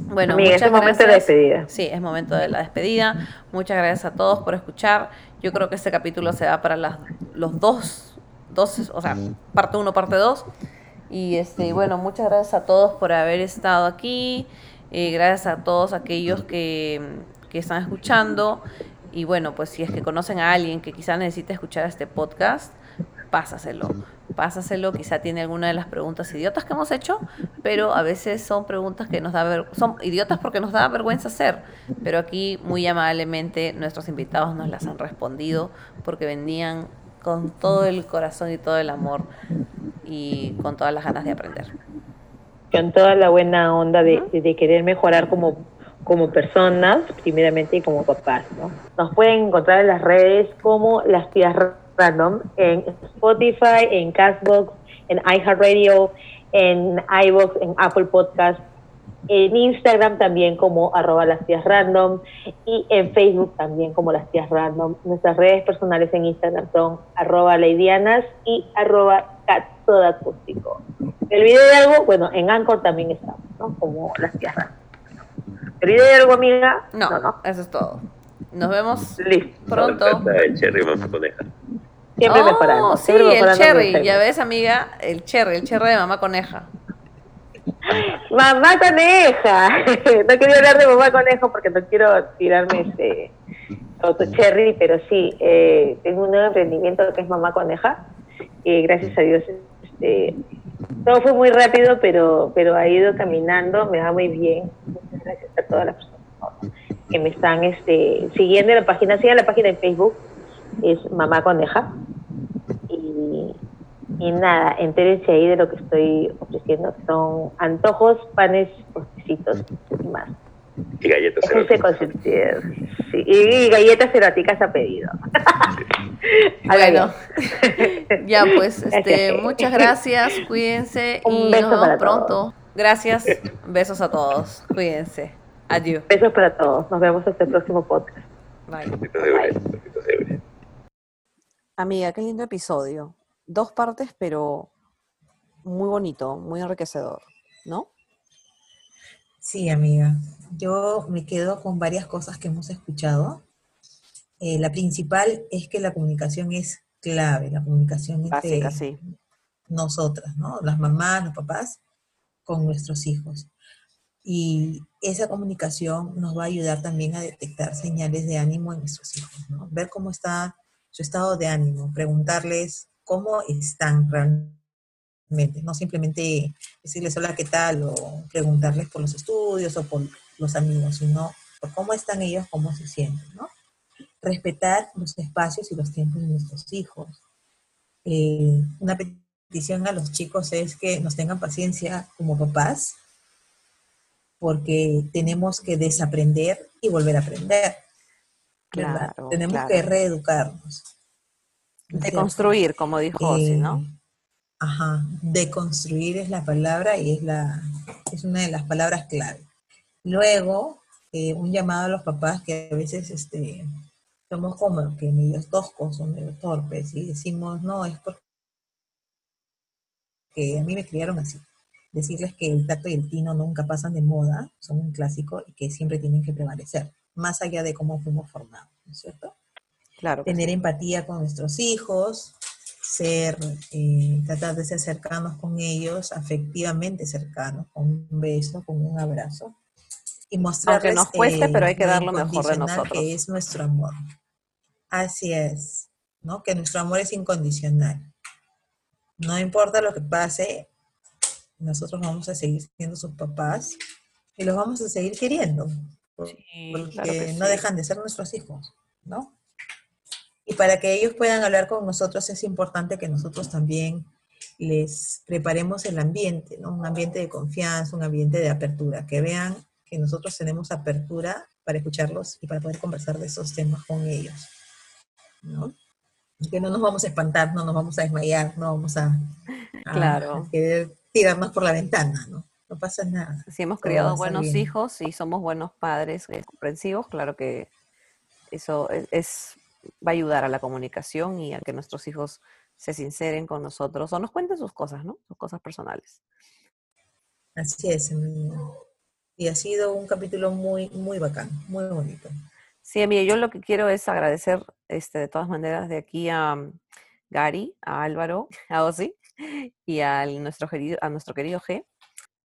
Bueno, amiga, es momento de la gracias. despedida. Sí, es momento de la despedida. Muchas gracias a todos por escuchar. Yo creo que este capítulo se va para las, los dos, dos, o sea, parte uno, parte dos. Y este, bueno, muchas gracias a todos por haber estado aquí. Eh, gracias a todos aquellos que, que están escuchando. Y bueno, pues si es que conocen a alguien que quizá necesite escuchar este podcast, pásaselo. Pásaselo, quizá tiene alguna de las preguntas idiotas que hemos hecho, pero a veces son preguntas que nos da ver- son idiotas porque nos da vergüenza hacer. Pero aquí muy amablemente nuestros invitados nos las han respondido porque venían con todo el corazón y todo el amor y con todas las ganas de aprender. con toda la buena onda de, de- de querer mejorar como, como personas, primeramente, y como papás, ¿no? Nos pueden encontrar en las redes como Las Tías Random, en Spotify, en Castbox, en iHeartRadio, en iVoox, en Apple Podcast, en Instagram también como arroba las tías random y en Facebook también como las tías random. Nuestras redes personales en Instagram son arroba leidianas y arroba. ¿Me olvidé de algo? Bueno, en Anchor también estamos, ¿no? Como las tías random. ¿Me olvidé de algo, amiga? No, no. no. eso es todo. Nos vemos Listo. pronto. Siempre Oh, mejorando. Sí, siempre el cherry. Ya ves, amiga, el cherry, el cherry de mamá coneja. Mamá coneja. no quería hablar de mamá conejo porque no quiero tirarme este auto cherry, pero sí, eh, tengo un nuevo emprendimiento que es mamá coneja. Y gracias a Dios, este, todo fue muy rápido, pero, pero ha ido caminando, me va muy bien. Muchas gracias a todas las personas que me están este, siguiendo en la página. Sigan la página en Facebook, es mamá coneja. Y, y nada, entérense ahí de lo que estoy ofreciendo. Son antojos, panes, postecitos y más. Y galletas eróticas. Sí, y galletas eróticas a pedido. Bueno, ya pues, este, Gracias. muchas gracias, cuídense Un y beso nos para vemos pronto. todos. Gracias, besos a todos, cuídense. Adiós. Besos para todos. Nos vemos hasta el próximo podcast. Bye. Besitos de bebé, besitos de bebé. Amiga, qué lindo episodio. Dos partes, pero muy bonito, muy enriquecedor, ¿no? Sí, amiga. Yo me quedo con varias cosas que hemos escuchado. Eh, la principal es que la comunicación es clave, la comunicación entre Básica, sí. nosotras, ¿no? Las mamás, los papás, con nuestros hijos. Y esa comunicación nos va a ayudar también a detectar señales de ánimo en nuestros hijos, ¿no? Ver cómo está su estado de ánimo, preguntarles cómo están realmente, no simplemente decirles hola, ¿qué tal? o preguntarles por los estudios o por los amigos, sino por cómo están ellos, cómo se sienten, ¿no? Respetar los espacios y los tiempos de nuestros hijos. Eh, una petición a los chicos es que nos tengan paciencia como papás, porque tenemos que desaprender y volver a aprender. Claro, tenemos que reeducarnos. Deconstruir, como dijo eh, ¿no? Ajá, deconstruir es la palabra y es, la, es una de las palabras clave. Luego, eh, un llamado a los papás que a veces este, somos como que medio toscos o medio torpes y decimos, no, es porque a mí me criaron así. Decirles que el tacto y el tino nunca pasan de moda, son un clásico y que siempre tienen que prevalecer, más allá de cómo fuimos formados, ¿no es cierto? Claro. Tener empatía con nuestros hijos, ser, eh, tratar de ser cercanos con ellos, afectivamente cercanos, con un beso, con un abrazo. Y mostrarles Aunque nos cueste, pero hay que dar lo mejor de nosotros. Que es nuestro amor. Así es, ¿no? Que nuestro amor es incondicional. No importa lo que pase, nosotros vamos a seguir siendo sus papás y los vamos a seguir queriendo. Porque no dejan de ser nuestros hijos, ¿no? Y para que ellos puedan hablar con nosotros es importante que nosotros también les preparemos el ambiente, ¿no? Un ambiente de confianza, un ambiente de apertura, que vean que nosotros tenemos apertura para escucharlos y para poder conversar de esos temas con ellos, ¿no? Que no nos vamos a espantar, no nos vamos a desmayar, no vamos a, claro. querer tirarnos por la ventana, ¿no? No pasa nada. Si hemos criado buenos hijos y somos buenos padres eh, comprensivos, claro que eso es va a ayudar a la comunicación y a que nuestros hijos se sinceren con nosotros o nos cuenten sus cosas, ¿no? Sus cosas personales. Así es, y ha sido un capítulo muy, muy bacán, muy bonito. Sí, amiga, yo lo que quiero es agradecer este, de todas maneras de aquí a mm, Gary, a Álvaro, a Osi y a nuestro, querido, a nuestro querido G.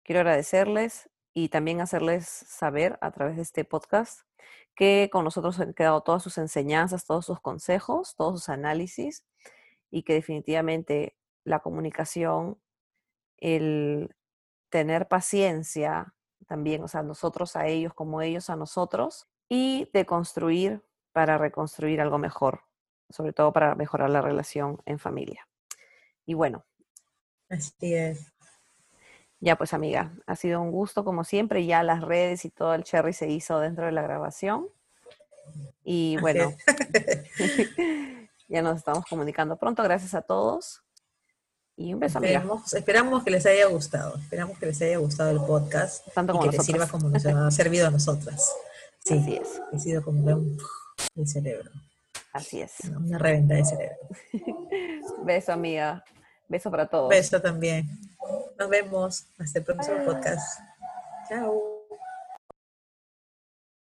Quiero agradecerles y también hacerles saber a través de este podcast que con nosotros han quedado todas sus enseñanzas, todos sus consejos, todos sus análisis y que definitivamente la comunicación, el tener paciencia también, o sea, nosotros a ellos como ellos a nosotros y de construir para reconstruir algo mejor, sobre todo para mejorar la relación en familia. Y bueno. Así es. Ya pues amiga, ha sido un gusto como siempre, ya las redes y todo el cherry se hizo dentro de la grabación. Y bueno, ya nos estamos comunicando pronto, gracias a todos. Y un beso, esperamos, amiga. Esperamos que les haya gustado, esperamos que les haya gustado el podcast Tanto como que les sirva como nos ha servido a nosotras. Sí, Así es. Ha sido como un de cerebro. Así es. Una reventa de cerebro. beso, amiga. Beso para todos. Beso también. Nos vemos hasta el próximo podcast. Chao.